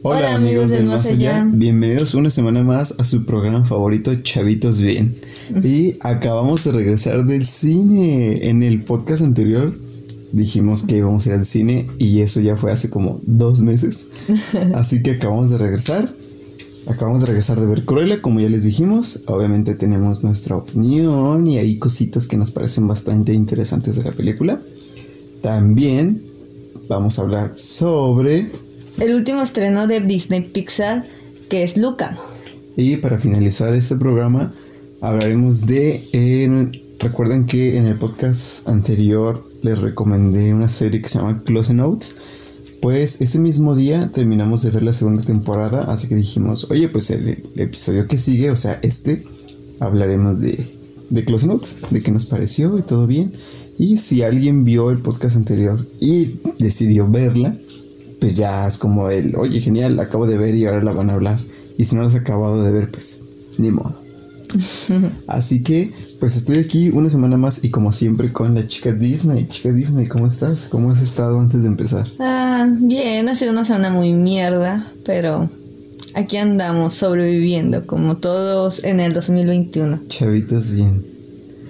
Hola, amigos del Más allá. bienvenidos una semana más a su programa favorito Chavitos Bien. Y acabamos de regresar del cine. En el podcast anterior dijimos que íbamos a ir al cine y eso ya fue hace como dos meses. Así que acabamos de regresar. Acabamos de regresar de ver Cruella, como ya les dijimos. Obviamente tenemos nuestra opinión y hay cositas que nos parecen bastante interesantes de la película. También vamos a hablar sobre... El último estreno de Disney Pixar, que es Luca. Y para finalizar este programa, hablaremos de... recuerden que en el podcast anterior les recomendé una serie que se llama Close Notes pues ese mismo día terminamos de ver la segunda temporada, así que dijimos, oye, pues el, episodio que sigue, o sea, este, hablaremos de, de Close Notes, de qué nos pareció y todo bien. Y si alguien vio el podcast anterior y decidió verla, pues ya es como el, oye, genial, la acabo de ver y ahora la van a hablar. Y si no la has acabado de ver, pues ni modo. Así que, pues estoy aquí una semana más y como siempre con la chica Disney. Chica Disney, ¿cómo estás? ¿Cómo has estado antes de empezar? Ah, bien, ha sido una semana muy mierda, pero aquí andamos sobreviviendo como todos en el 2021. Chavitos bien.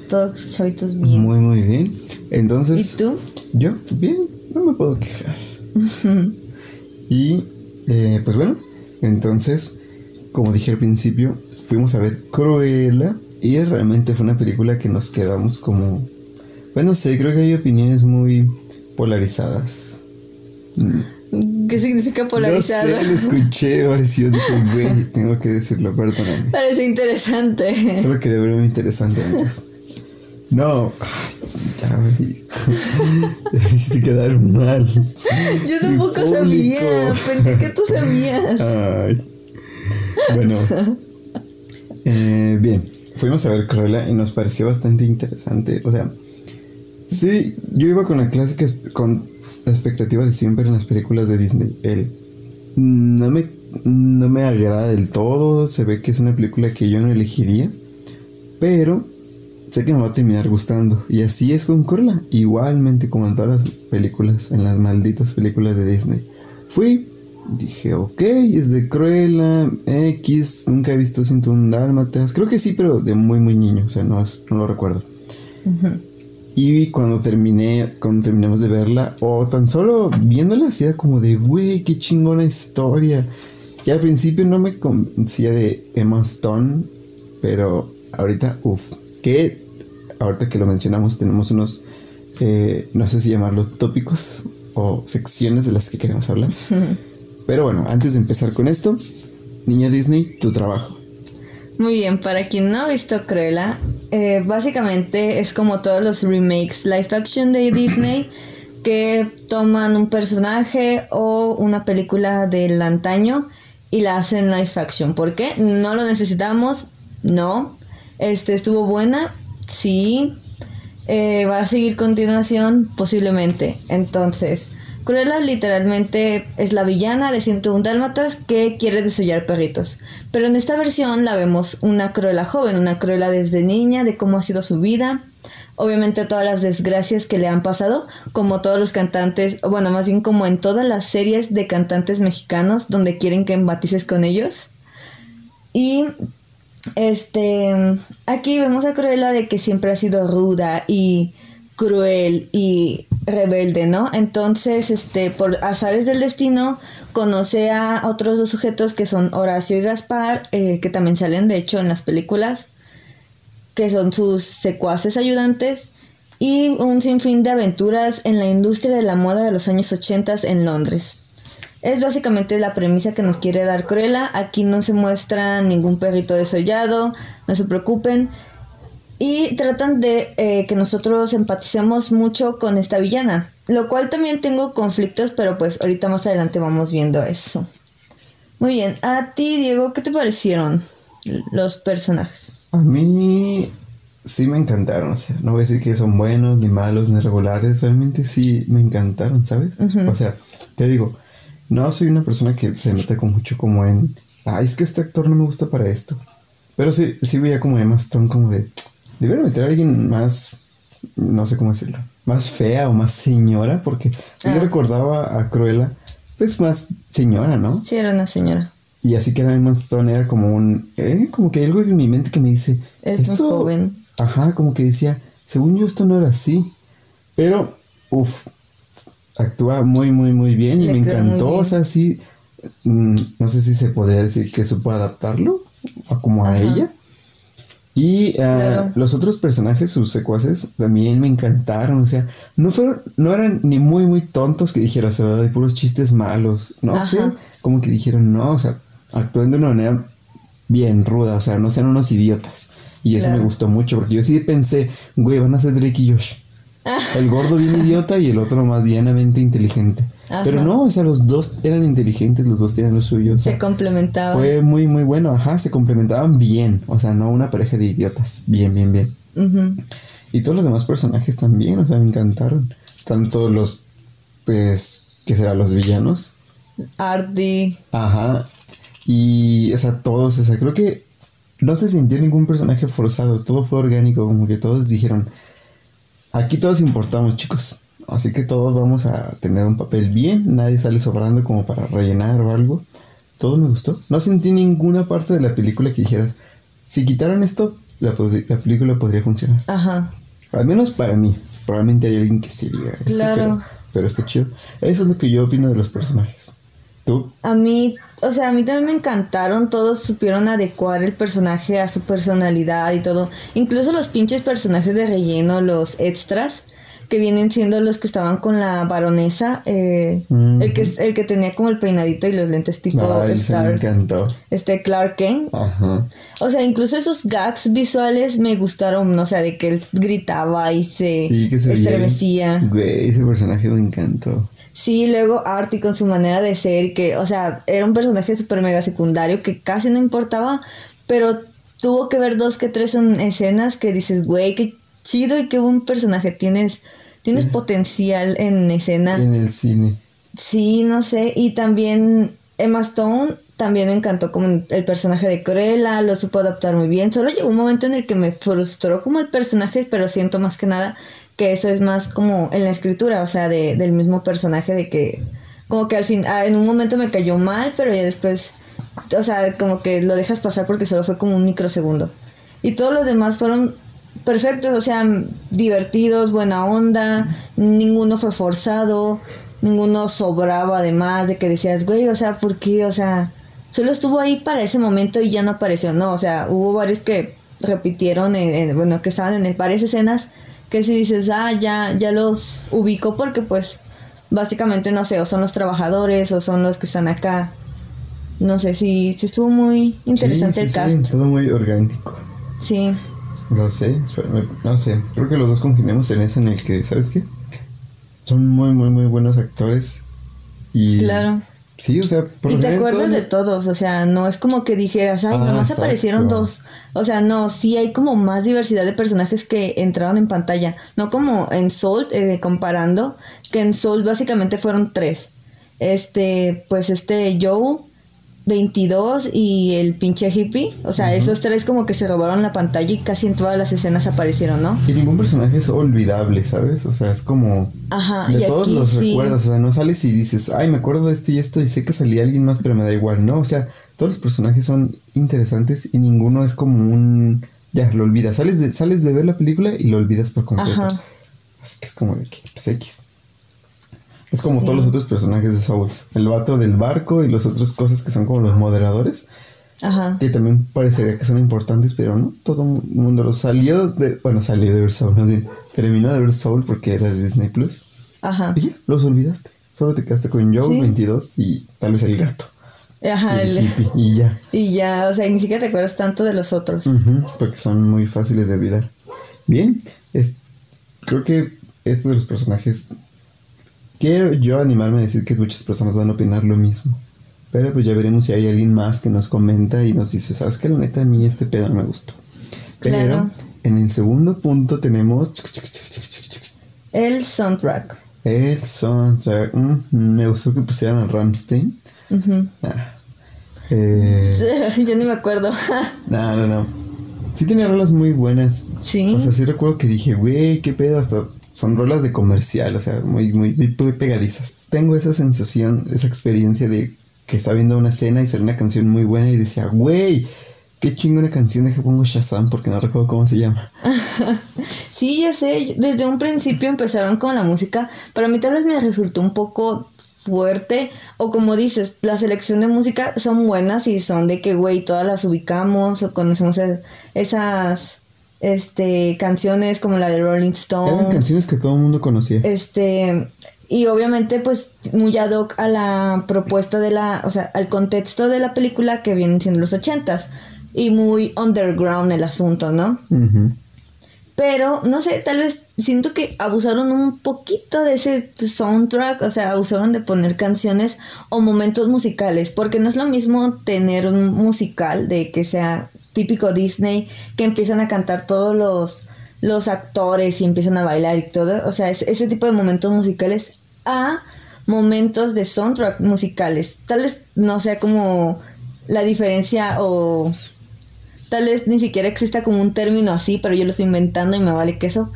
Todos chavitos bien. Muy, muy bien. Entonces... ¿Y tú? Yo, bien, no me puedo quejar. Y, eh, pues bueno, entonces, como dije al principio, fuimos a ver Cruella y realmente fue una película que nos quedamos como... Bueno, sé, creo que hay opiniones muy polarizadas. ¿Qué significa polarizada? No sé, lo escuché, pareció, dije, güey, tengo que decirlo, perdóname. Parece interesante. Solo quería ver muy interesante, amigos. No, ya, güey. Me hiciste quedar mal. Yo tampoco sabía, pensé que tú sabías. Ay. Bueno, eh, bien, fuimos a ver Cruella y nos pareció bastante interesante. O sea, sí, yo iba con la clásica, con la expectativa de siempre en las películas de Disney. El, no, me, no me agrada del todo, se ve que es una película que yo no elegiría, pero sé que me va a terminar gustando. Y así es con Cruella, igualmente como en todas las películas, en las malditas películas de Disney. Fui, Dije, ok, es de Cruella, X, nunca he visto 101 Dálmatas. Creo que sí, pero de muy, muy niño, o sea, no, no lo recuerdo. Y cuando terminé, cuando terminamos de verla, o tan solo viéndola, así era como de, güey, qué chingona historia. Y al principio no me convencía de Emma Stone, pero ahorita, uff, que ahorita que lo mencionamos, tenemos unos, eh, no sé si llamarlos tópicos o secciones de las que queremos hablar. Pero bueno, antes de empezar con esto, Niña Disney, tu trabajo. Muy bien, para quien no ha visto Cruella, eh, básicamente es como todos los remakes live action de Disney que toman un personaje o una película del antaño y la hacen live action. ¿Por qué? No lo necesitamos, no. Este estuvo buena, sí. Eh, va a seguir continuación, posiblemente. Entonces, Cruella literalmente es la villana de 101 Dálmatas que quiere desollar perritos. Pero en esta versión la vemos una Cruella joven, una Cruella desde niña, de cómo ha sido su vida. Obviamente todas las desgracias que le han pasado, como todos los cantantes, bueno, más bien como en todas las series de cantantes mexicanos donde quieren que embatices con ellos. Y este, aquí vemos a Cruella de que siempre ha sido ruda y cruel y rebelde, ¿no? Entonces, este, por azares del destino, conoce a otros dos sujetos que son Horacio y Gaspar, eh, que también salen, de hecho, en las películas, que son sus secuaces ayudantes, y un sinfín de aventuras en la industria de la moda de los años 80 en Londres. Es básicamente la premisa que nos quiere dar Cruella. Aquí no se muestra ningún perrito desollado, no se preocupen. Y tratan de eh, que nosotros empaticemos mucho con esta villana. Lo cual también tengo conflictos, pero pues ahorita más adelante vamos viendo eso. Muy bien, a ti Diego, ¿qué te parecieron los personajes? A mí sí me encantaron, o sea, no voy a decir que son buenos, ni malos, ni regulares, realmente sí me encantaron, ¿sabes? O sea, te digo, no soy una persona que se mete con mucho como en, ay, es que este actor no me gusta para esto. Pero sí, sí veía como Emma Stone como de, Debería meter a alguien más, no sé cómo decirlo, más fea o más señora, porque yo ah. recordaba a Cruella, pues más señora, ¿no? Sí, era una señora. Y así que Emma Stone era como un... Eh, como que hay algo en mi mente que me dice... Es joven. Ajá, como que decía, según yo esto no era así. Pero, uff, actúa muy, muy, muy bien y Le me encantó. O sea, sí, mm, no sé si se podría decir que supo adaptarlo a como a ella. Y Claro. los otros personajes, sus secuaces, también me encantaron. O sea, no fueron, no eran ni muy, muy tontos que dijeras, ay, puros chistes malos. No sé, como que dijeron, no, o sea, actúan de una manera bien ruda, o sea, no sean unos idiotas. Y eso me gustó mucho, porque yo sí pensé, güey, van a ser Drake y Josh. El gordo bien idiota y el otro más llanamente inteligente. Ajá. Pero no, o sea, los dos eran inteligentes, los dos tenían lo suyo. o sea, Se complementaban. fue muy, muy bueno. Ajá, se complementaban bien. O sea, no una pareja de idiotas. Bien, bien, bien. Ujú. Y todos los demás personajes también, o sea, me encantaron. Tanto los, pues, ¿qué será? Los villanos. Artie. Ajá. Y, o sea, todos, o sea, creo que no se sintió ningún personaje forzado. Todo fue orgánico, como que todos dijeron, aquí todos importamos, chicos. Así que todos vamos a tener un papel bien. Nadie sale sobrando como para rellenar o algo. Todo me gustó. No sentí ninguna parte de la película que dijeras, si quitaran esto, la, película podría funcionar. Ajá. Al menos para mí. Probablemente hay alguien que sí diga eso, Claro. pero, pero está chido. Eso es lo que yo opino de los personajes. ¿Tú? A mí, o sea, a mí también me encantaron, todos supieron adecuar el personaje a su personalidad y todo. Incluso los pinches personajes de relleno, los extras, que vienen siendo los que estaban con la baronesa, eh, el, que, el que tenía como el peinadito y los lentes tipo Ay, se me Star, encantó. este Clark Kent. Ajá. O sea, incluso esos gags visuales me gustaron, o sea, de que él gritaba y se Sí, que se estremecía. Güey, ese personaje me encantó. Sí, luego Artie con su manera de ser, que, o sea, era un personaje súper mega secundario que casi no importaba, pero tuvo que ver dos que tres en escenas que dices, güey, qué chido y qué buen personaje tienes, tienes potencial en escena. En el cine. Sí, no sé, y también Emma Stone también me encantó como el personaje de Cruella, lo supo adaptar muy bien. Solo llegó un momento en el que me frustró como el personaje, pero siento más que nada que eso es más como en la escritura, o sea, de, del mismo personaje, de que como que al fin, ah, en un momento me cayó mal, pero ya después, o sea, como que lo dejas pasar porque solo fue como un microsegundo. Y todos los demás fueron perfectos, o sea, divertidos, buena onda, ninguno fue forzado, ninguno sobraba además de que decías, güey, o sea, ¿por qué? O sea, solo estuvo ahí para ese momento y ya no apareció, no, o sea, hubo varios que repitieron, en- en- bueno, que estaban en varias escenas, que si dices, ah, ya, ya los ubico porque pues básicamente, no sé, o son los trabajadores o son los que están acá. No sé, sí, sí estuvo muy interesante Sí, el cast. sí, todo muy orgánico. Sí, No sé, no sé. Creo que los dos congeniamos en eso en el que, ¿sabes qué? Son muy, muy, muy buenos actores. Y. claro. Sí, o sea, por Y te acuerdas de todos, o sea, no es como que dijeras, ay, Ah, nomás exacto. aparecieron dos. O sea, no, sí hay como más diversidad de personajes que entraron en pantalla. No como en Soul, eh, comparando, que en Soul básicamente fueron tres. Este, pues este Joe, 22 y el pinche hippie. O sea, esos tres como que se robaron la pantalla y casi en todas las escenas aparecieron, ¿no? Y ningún personaje es olvidable, ¿sabes? O sea, es como. Ajá, De y todos aquí los sí. recuerdos, o sea, no sales y dices, ay, me acuerdo de esto y esto y sé que salía alguien más, pero me da igual, ¿no? O sea, todos los personajes son interesantes y ninguno es como un... Ya, lo olvidas. Sales de, sales de ver la película y lo olvidas por completo. Ajá. Así que es como de que, pues X. Es como Sí. todos los otros personajes de Souls. El vato del barco y las otras cosas que son como los moderadores, Ajá. que también parecería que son importantes, pero no. Todo el mundo lo salió de... Bueno, salió de ver Soul, más bien. Terminó de ver Soul porque era de Disney Plus. Ajá. Y ya, los olvidaste. Solo te quedaste con Joe, Sí. 22 y tal vez el gato. Ajá, y el hippie, y ya. y ya, o sea, ni siquiera te acuerdas tanto de los otros. Ujú, porque son muy fáciles de olvidar. Bien, es, creo que estos de los personajes. Quiero yo animarme a decir que muchas personas van a opinar lo mismo. Pero pues ya veremos si hay alguien más que nos comenta y nos dice, ¿sabes qué? La neta a mí este pedo no me gustó. Pero Claro. en el segundo punto tenemos El soundtrack. el soundtrack. Mm, me gustó que pusieran a Ramstein. Ujú. Ah. Eh, Yo ni me acuerdo. no, no, no. Sí tenía rolas muy buenas. sí. O sea, sí recuerdo que dije, güey, qué pedo, hasta son rolas de comercial, o sea, muy, muy, muy pe- pegadizas. Tengo esa sensación, esa experiencia de que estaba viendo una escena y salió una canción muy buena y decía, güey, qué chingona canción, de que pongo Shazam porque no recuerdo cómo se llama. sí, ya sé, desde un principio empezaron con la música, pero a mí tal vez me resultó un poco fuerte o como dices, la selección de música son buenas y son de que, güey, todas las ubicamos o conocemos esas este canciones como la de Rolling Stone. Eran canciones que todo el mundo conocía. Este, y obviamente pues muy ad hoc a la propuesta de la, o sea, al contexto de la película que vienen siendo los ochentas y muy underground el asunto, ¿no? Pero, no sé, tal vez siento que abusaron un poquito de ese soundtrack, o sea, abusaron de poner canciones o momentos musicales, porque no es lo mismo tener un musical de que sea típico Disney, que empiezan a cantar todos los, los actores y empiezan a bailar y todo, o sea, es, ese tipo de momentos musicales a momentos de soundtrack musicales. Tal vez no sea como la diferencia o tal vez ni siquiera exista como un término así, pero yo lo estoy inventando y me vale queso.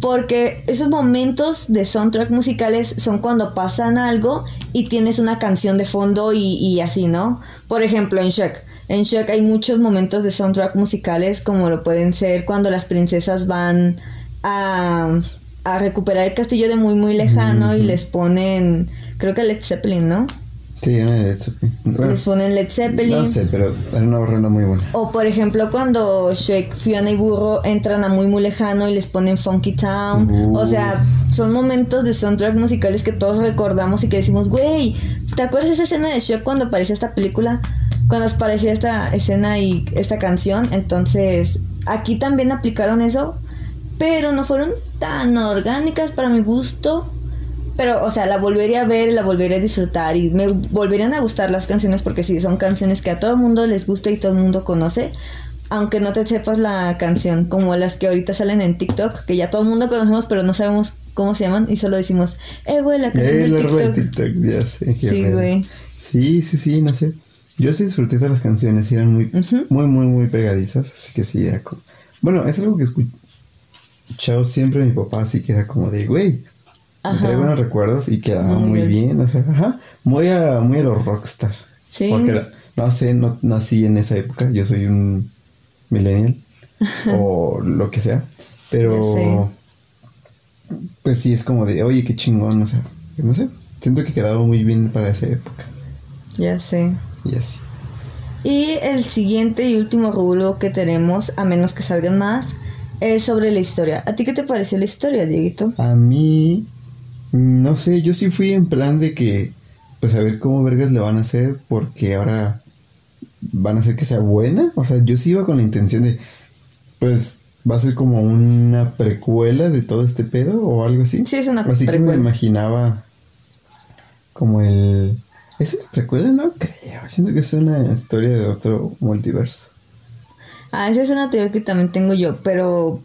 Porque esos momentos de soundtrack musicales son cuando pasan algo y tienes una canción de fondo y, así, ¿no? Por ejemplo, en Shrek. En Shrek hay muchos momentos de soundtrack musicales como lo pueden ser cuando las princesas van a, a recuperar el castillo de muy muy lejano y les ponen, creo que Led Zeppelin, ¿no? Sí, una de Led Zeppelin. les ponen Led Zeppelin. No sé, pero era una ronda muy buena. O por ejemplo cuando Shrek, Fiona y Burro entran a muy muy lejano y les ponen Funky Town. O sea, son momentos de soundtrack musicales que todos recordamos y que decimos, güey, ¿te acuerdas esa escena de Shrek cuando aparecía esta película? Cuando aparecía esta escena y esta canción. Entonces, aquí también aplicaron eso, pero no fueron tan orgánicas para mi gusto. Pero, o sea, la volvería a ver, la volvería a disfrutar y me volverían a gustar las canciones porque sí, son canciones que a todo el mundo les gusta y todo el mundo conoce. Aunque no te sepas la canción, como las que ahorita salen en TikTok, que ya todo el mundo conocemos, pero no sabemos cómo se llaman y solo decimos, eh, güey, la canción eh, de TikTok. TikTok. Ya sé. Sí, güey. Sí, sí, sí, no sé. Yo sí disfruté de las canciones, eran muy, muy, muy, muy pegadizas, así que sí, era como... Bueno, es algo que escuchado siempre mi papá, así que era como de, güey, me trae buenos recuerdos y quedaba muy, bien. o sea, ajá, muy a, muy a los rockstar. Sí. Porque, no sé, no nací en esa época, yo soy un millennial o lo que sea, pero pues sí es como de, oye, qué chingón, o sea, no sé, siento que quedaba muy bien para esa época. Ya sé. Y así. Y el siguiente y último rubro que tenemos, a menos que salgan más, es sobre la historia. ¿A ti qué te pareció la historia, Dieguito? A mí no sé, yo sí fui en plan de que, pues a ver cómo vergas le van a hacer, porque ahora van a hacer que sea buena. O sea, yo sí iba con la intención de, pues va a ser como una precuela de todo este pedo o algo así. Sí, es una Así que me imaginaba como el... ¿Es una precuela? No creo. Siento que es una historia de otro multiverso. Ah, esa es una teoría que también tengo yo, pero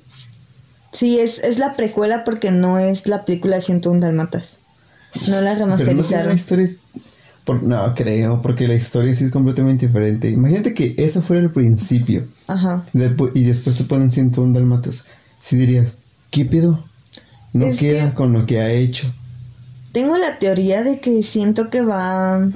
Sí, es, es la precuela porque no es la película de 101 Dalmatas. No la remasterizaron. no historia. no, creo, porque la historia sí es completamente diferente. Imagínate que eso fuera el principio. Ajá. y después te ponen 101 Dalmatas. Si dirías, ¿qué pedo? No queda con lo que ha hecho. Tengo la teoría de que siento que va.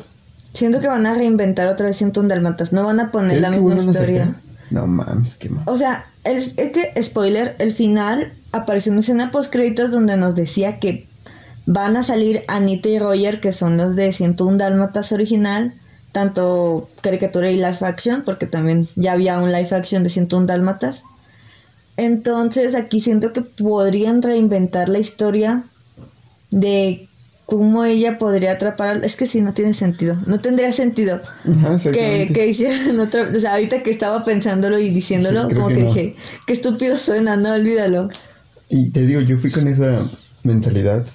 Siento que van a reinventar otra vez 101 Dalmatas. No van a poner la misma historia. No mames, qué mal. O sea, es, que, spoiler, el final apareció una escena post créditos donde nos decía que van a salir Anita y Roger, que son los de 101 Dálmatas original, tanto caricatura y live action, porque también ya había un live action de 101 Dálmatas. Entonces aquí siento que podrían reinventar la historia de cómo ella podría atrapar es que sí no tiene sentido no tendría sentido que, que hicieran otra o sea ahorita que estaba pensándolo y diciéndolo como que, dije qué estúpido suena no olvídalo y te digo yo fui con esa mentalidad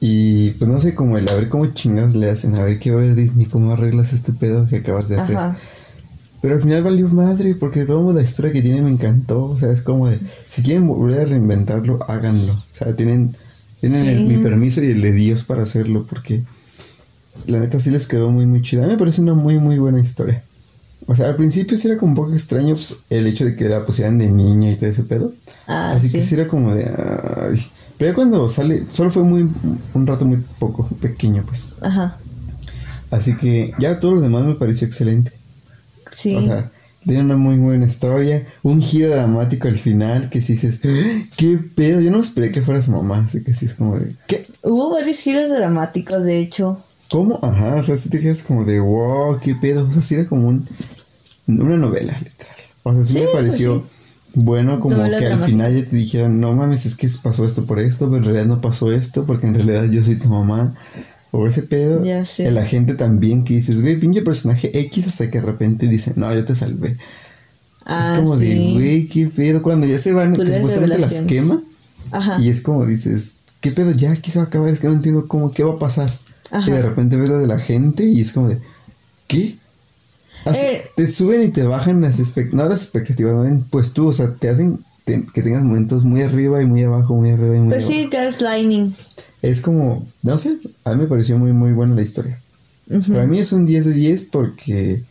y pues no sé cómo el a ver cómo chingados le hacen a ver qué va a ver Disney cómo arreglas este pedo que acabas de hacer. Pero al final valió madre porque todo la historia que tiene me encantó o sea es como de si quieren volver a reinventarlo háganlo. O sea tienen tienen mi permiso y el de Dios para hacerlo porque la neta sí les quedó muy muy chida. A mí me parece una muy muy buena historia. O sea, al principio sí era como un poco extraño el hecho de que la pusieran de niña y todo ese pedo. Ah, Así que sí era como de... Pero ya cuando sale, solo fue muy un rato muy poco, pequeño pues. Ajá. Así que ya todo lo demás me pareció excelente. Sí. O sea, tiene una muy buena historia, un giro dramático al final que si dices, "¡Ah! ¿qué pedo? Yo no esperé que fuera su mamá, así que sí es como de, ¿qué? Hubo varios giros dramáticos, de hecho. ¿Cómo? Ajá, o sea, si te quedas como de, wow, qué pedo. O sea, sí era como un, una novela, literal. O sea, sí, Sí, me pues pareció sí. bueno como Novela que al final ya te dijeran, no mames, es que pasó esto por esto, pero en realidad no pasó esto, porque en realidad yo soy tu mamá. O ese pedo. Ya sé. El agente también que dices, güey, pinche personaje X hasta que de repente dice, no, yo te salvé. Ah, es como de, sí. güey, qué pedo. Cuando ya se van, que supuestamente las quema. Ajá. Y es como dices, ¿qué pedo? Ya aquí se va a acabar, es que no entiendo cómo, qué va a pasar. Ajá. Y de repente ves lo de la gente y es como de, ¿qué? Así, Eh. te suben y te bajan las expectativas, no las expectativas, pues tú, o sea, te hacen te- que tengas momentos muy arriba y muy abajo, muy arriba y muy Pues abajo. sí, gaslighting. Es como, no sé, a mí me pareció muy, muy buena la historia. Para mí es un 10 de 10 porque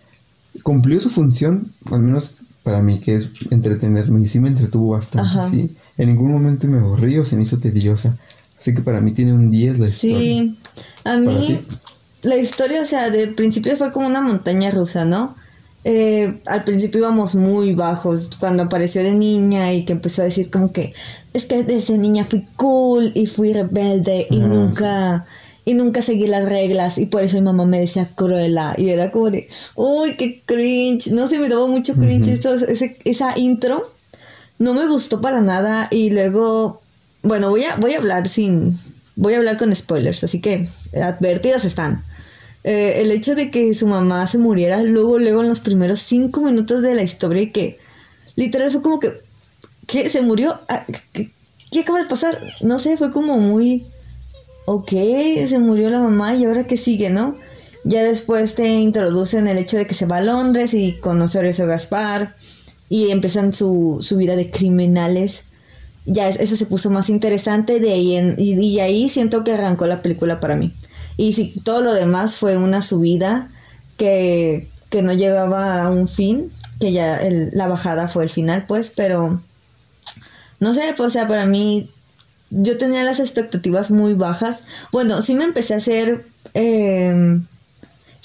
cumplió su función, al menos para mí, que es entretenerme. Y sí me entretuvo bastante, Ajá. sí. En ningún momento me aburrí o se me hizo tediosa. Así que para mí tiene un 10 la historia. Sí, a ¿Para mí la historia, o sea, de principio fue como una montaña rusa, ¿no? Eh, al principio íbamos muy bajos cuando apareció de niña y que empezó a decir como que es que desde niña fui cool y fui rebelde y Ah, nunca y nunca seguí las reglas y por eso mi mamá me decía cruela y era como de uy qué cringe no sé me daba mucho cringe eso, ese- esa intro. No me gustó para nada y luego bueno voy a voy a hablar sin voy a hablar con spoilers así que advertidos están Eh, el hecho de que su mamá se muriera luego luego en los primeros cinco minutos de la historia y que literal fue como que ¿qué? se murió Ah, ¿qué, qué acaba de pasar? no sé fue como muy ok, se murió la mamá y ahora qué sigue, ¿no? Ya después te introducen el hecho de que se va a Londres y conoce a Horacio Gaspar y empiezan su, su vida de criminales. Ya es- eso se puso más interesante de ahí en- y, y ahí siento que arrancó la película para mí. Y si todo lo demás fue una subida que, que no llegaba a un fin, que ya la bajada fue el final, pues, pero no sé, pues, o sea, para mí yo tenía las expectativas muy bajas. Bueno, sí me empecé a hacer, eh,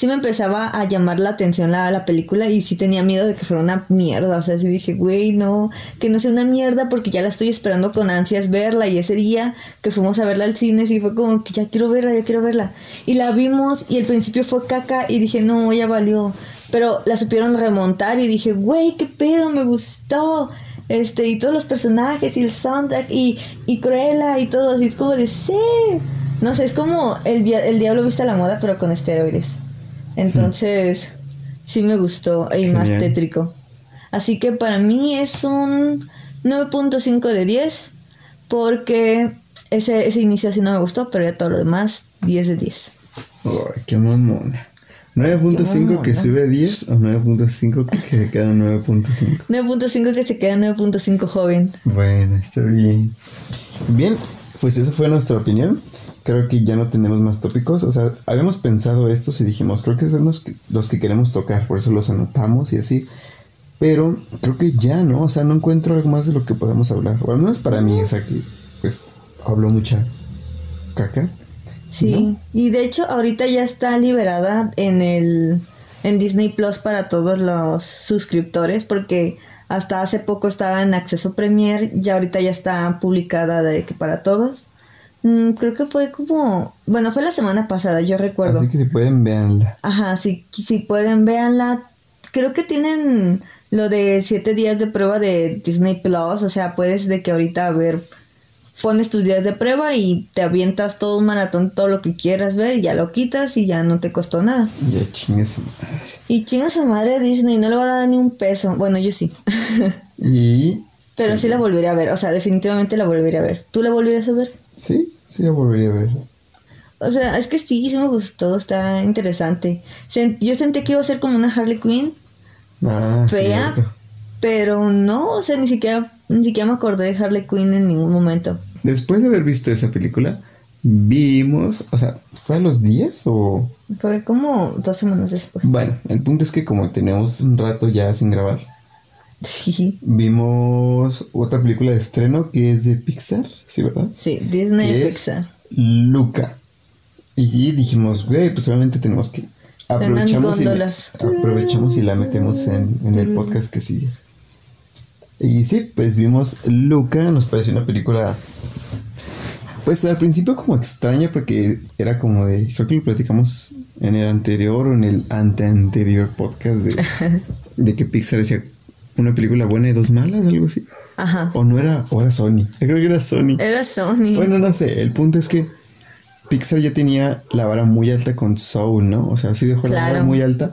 sí me empezaba a llamar la atención la, la película y sí tenía miedo de que fuera una mierda. O sea, sí dije, güey, no, que no sea una mierda porque ya la estoy esperando con ansias verla. Y ese día que fuimos a verla al cine, sí fue como que ya quiero verla, ya quiero verla. Y la vimos y al principio fue caca y dije, no, ya valió. Pero la supieron remontar y dije, güey, qué pedo, me gustó este, y todos los personajes y el soundtrack y, y Cruella y todo, así es como de sí. No sé, es como el, el diablo viste a la moda, pero con esteroides. Entonces, sí me gustó y más Genial. tétrico. Así que para mí es un 9.5 de 10, porque ese, ese inicio sí no me gustó, pero ya todo lo demás, 10 de 10. Ay, qué mamona. 9.5 que sube a 10 o 9.5 que se queda en 9.5. 9.5 que se queda 9.5 joven. Bueno, está bien. Bien, pues esa fue nuestra opinión. Creo que ya no tenemos más tópicos. O sea, habíamos pensado estos y dijimos, creo que son los que, los que queremos tocar, por eso los anotamos y así. Pero creo que ya, ¿no? O sea, no encuentro algo más de lo que podamos hablar. O al menos para mí, o sea, que pues hablo mucha caca. Sí, y de hecho ahorita ya está liberada en el en Disney Plus para todos los suscriptores porque hasta hace poco estaba en acceso Premier, ya ahorita ya está publicada de que para todos. Mm, creo que fue como, bueno, fue la semana pasada, yo recuerdo. Así que si pueden, véanla. Ajá, si, si pueden, véanla. Creo que tienen lo de siete días de prueba de Disney Plus. O sea, puedes de que ahorita, a ver, pones tus días de prueba y te avientas todo un maratón, todo lo que quieras ver, y ya lo quitas y ya no te costó nada. Ya chingue su madre. Y chinga su madre Disney, no le va a dar ni un peso. Bueno, yo sí. Y Pero sí la volveré a ver. O sea, definitivamente la volveré a ver. ¿Tú la volverías a ver? Sí, sí la volvería a ver. O sea, es que sí, sí me gustó, está interesante. Yo sentí que iba a ser como una Harley Quinn, Ah, fea, cierto. pero no, o sea, ni siquiera, ni siquiera me acordé de Harley Quinn en ningún momento. Después de haber visto esa película, vimos, o sea, ¿fue a los días o...? Fue como dos semanas después. Bueno, el punto es que como tenemos un rato ya sin grabar, vimos otra película de estreno que es de Pixar, ¿sí, verdad? sí, Disney Que es Pixar. Luca. Y dijimos, güey, pues obviamente tenemos que aprovechamos y, góndolas. aprovechamos y la metemos en, en el podcast que sigue. Y sí, pues vimos Luca, nos pareció una película pues al principio como extraña porque era como de, creo que lo platicamos en el anterior o en el anteanterior podcast de, de que Pixar decía una película buena y dos malas, algo así. Ajá. O no era, o era Sony. Yo creo que era Sony. Era Sony. Bueno, no sé, el punto es que Pixar ya tenía la vara muy alta con Soul, ¿no? O sea, sí dejó la vara muy alta.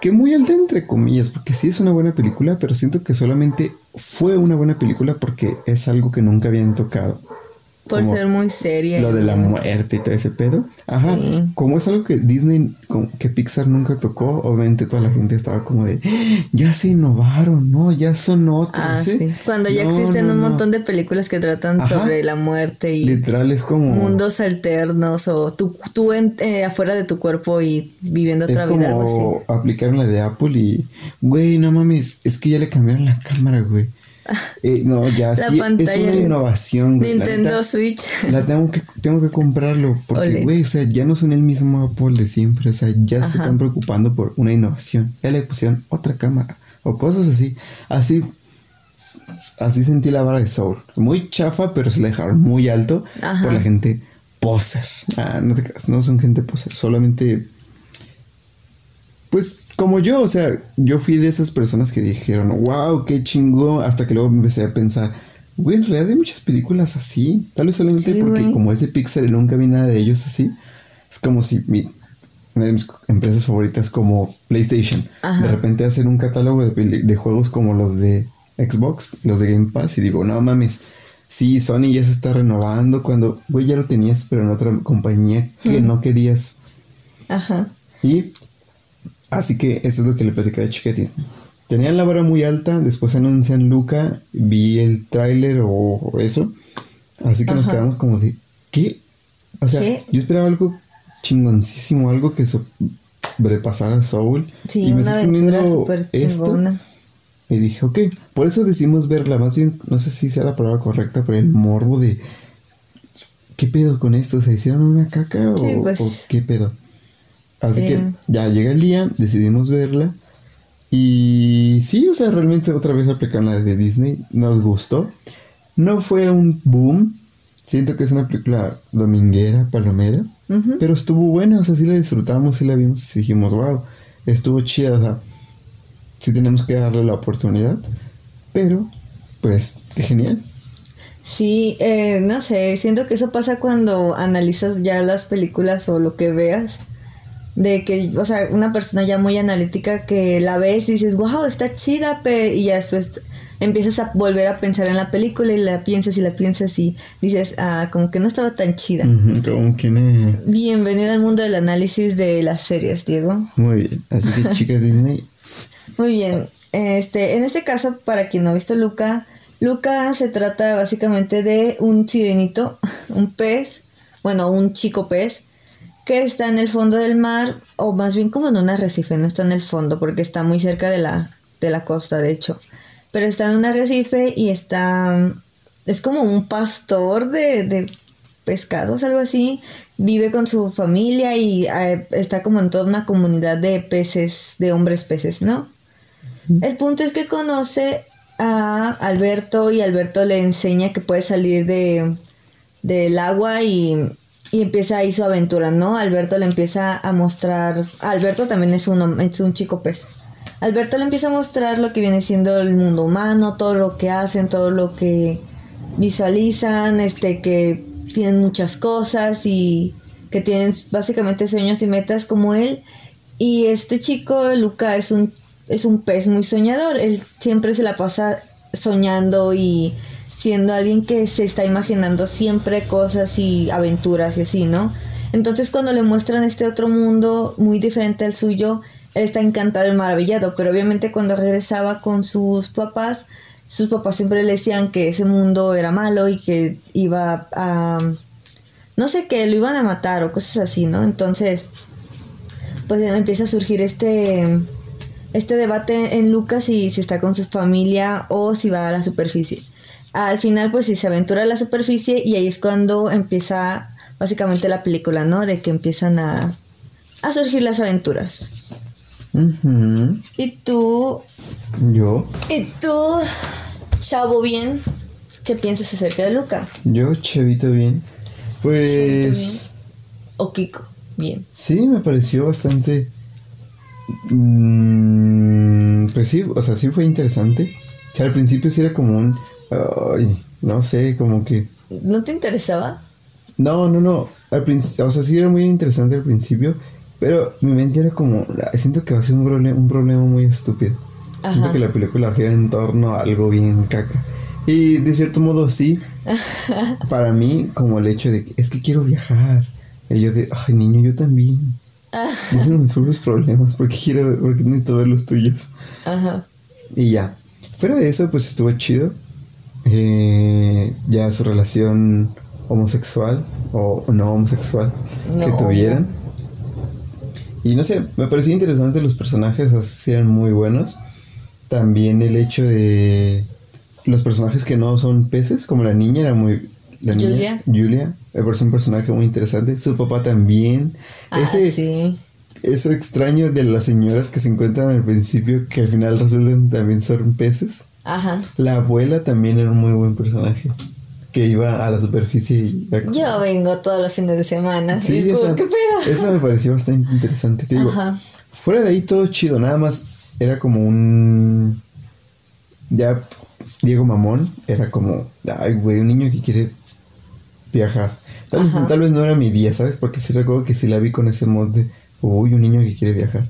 Que muy alta entre comillas, porque sí es una buena película, pero siento que solamente fue una buena película porque es algo que nunca habían tocado. Por ser muy seria. Lo de la muerte y todo ese pedo. Ajá. Sí. Como es algo que Disney, que Pixar nunca tocó, obviamente toda la gente estaba como de, "¡Ah! ya se innovaron, ¿no? Ya son otros. Ah, ¿eh?". sí. Cuando ya No, existen no, un no. montón de películas que tratan Ajá. sobre la muerte y Literal es como... mundos alternos o tú, tú en- eh, afuera de tu cuerpo y viviendo Es otra vida, algo así. como aplicaron la de Apple y, güey, no mames, es que ya le cambiaron la cámara, güey. Eh, no, ya La sí, es una innovación, güey. Nintendo Switch. La tengo que, tengo que comprarlo. Porque, güey, o sea, ya no son el mismo Apple de siempre. O sea, ya se están preocupando por una innovación. Ya le pusieron otra cámara. O cosas así. Así. Así sentí la vara de Soul. Muy chafa, pero se la dejaron muy alto Ajá. por la gente poser. Ah, no te creas, no son gente poser. Solamente. Pues como yo, o sea, yo fui de esas personas que dijeron, wow, qué chingo, hasta que luego empecé a pensar, güey, en realidad hay muchas películas así, tal vez solamente Sí, porque como es de Pixar nunca vi nada de ellos así, es como si mi, una de mis empresas favoritas como PlayStation, Ajá. de repente hacen un catálogo de juegos como los de Xbox, los de Game Pass, y digo, no mames, sí, Sony ya se está renovando cuando, güey, ya lo tenías, pero en otra compañía que no querías. Ajá. Y así que eso es lo que le platicaba a Chica Disney. Tenían la vara muy alta, después anuncian Luca, vi el tráiler o eso. Así que nos quedamos como de, ¿qué? O sea, ¿Qué? yo esperaba algo chingoncísimo, algo que sobrepasara a Soul. Sí, y me estás poniendo esto. chingona. Y dije, ok, por eso decimos verla, más bien, no sé si sea la palabra correcta, pero el morbo de, ¿qué pedo con esto? ¿Se hicieron una caca o, pues. o qué pedo? Así Sí. que ya llega el día, decidimos verla. Y sí, o sea, realmente otra vez aplicaron la de Disney, nos gustó. No fue un boom, siento que es una película dominguera, palomera, pero estuvo buena, o sea, sí la disfrutamos, sí la vimos y dijimos, wow, estuvo chida, o sea, sí tenemos que darle la oportunidad, pero pues, qué genial. Sí, eh, no sé, siento que eso pasa cuando analizas ya las películas o lo que veas. De que, o sea, una persona ya muy analítica que la ves y dices, wow, está chida, pe-", y ya después empiezas a volver a pensar en la película y la piensas y la piensas y dices, ah, como que no estaba tan chida. Como que no. Bienvenido al mundo del análisis de las series, Diego. Muy bien, así que chicas Disney, Muy bien. Este, en este caso, para quien no ha visto Luca, Luca se trata básicamente de un sirenito, un pez, bueno, un chico pez, que está en el fondo del mar, o más bien como en un arrecife, no está en el fondo, porque está muy cerca de la, de la costa, de hecho. Pero está en un arrecife y está. Es como un pastor de, de pescados, algo así. Vive con su familia y eh, está como en toda una comunidad de peces, de hombres peces, ¿no? El punto es que conoce a Alberto y Alberto le enseña que puede salir de, del agua y, y empieza ahí su aventura, ¿no? Alberto le empieza a mostrar... Alberto también es un, es un chico pez. Alberto le empieza a mostrar lo que viene siendo el mundo humano, todo lo que hacen, todo lo que visualizan, este, que tienen muchas cosas y que tienen básicamente sueños y metas como él. Y este chico, Luca, es un, es un pez muy soñador. Él siempre se la pasa soñando y siendo alguien que se está imaginando siempre cosas y aventuras y así, ¿no? Entonces cuando le muestran este otro mundo muy diferente al suyo, él está encantado y maravillado, pero obviamente cuando regresaba con sus papás, sus papás siempre le decían que ese mundo era malo y que iba a... no sé, que lo iban a matar o cosas así, ¿no? Entonces, pues empieza a surgir este este debate en Lucas si está con su familia o si va a la superficie. Al final, pues si se aventura a la superficie y ahí es cuando empieza básicamente la película, ¿no? De que empiezan a a surgir las aventuras. Y tú, Yo, y tú, chavo bien, ¿qué piensas acerca de Luca? yo, chavito bien. Pues O Kiko, bien. sí, me pareció bastante. mm, pues sí, o sea, sí fue interesante. O sea, al principio sí era como un. Ay, no sé, como que. ¿No te interesaba? No, no, no. Al principio, o sea, sí era muy interesante al principio, pero mi mente era como, "Ah, siento que va a ser un, problema un problema muy estúpido. Siento que la película gira en torno a algo bien caca. Y de cierto modo sí, para mí como el hecho de que es que quiero viajar. Y yo de, ay niño, yo también. Yo tengo mis propios problemas, porque quiero, porque necesito ver los tuyos. Ajá. Y ya. Fuera de eso, pues estuvo chido. Eh, ya su relación homosexual o no homosexual que tuvieran. Y no sé, me pareció interesante los personajes, eran muy buenos. También el hecho de los personajes que no son peces, como la niña era muy... La niña, Julia. Julia, me pareció un personaje muy interesante. Su papá también. Ah, Ese, sí. eso extraño de las señoras que se encuentran al principio, que al final resultan también ser peces. Ajá. La abuela también era un muy buen personaje, que iba a la superficie y... como- Yo vengo todos los fines de semana. Sí, y esa, ¿qué pedo? esa me pareció bastante interesante. Te digo, Ajá. fuera de ahí todo chido, nada más era como un... Ya Diego Mamón era como, ay, güey, un niño que quiere viajar. Tal vez, tal vez no era mi día, ¿sabes? Porque sí recuerdo que sí la vi con ese mod de, uy, un niño que quiere viajar.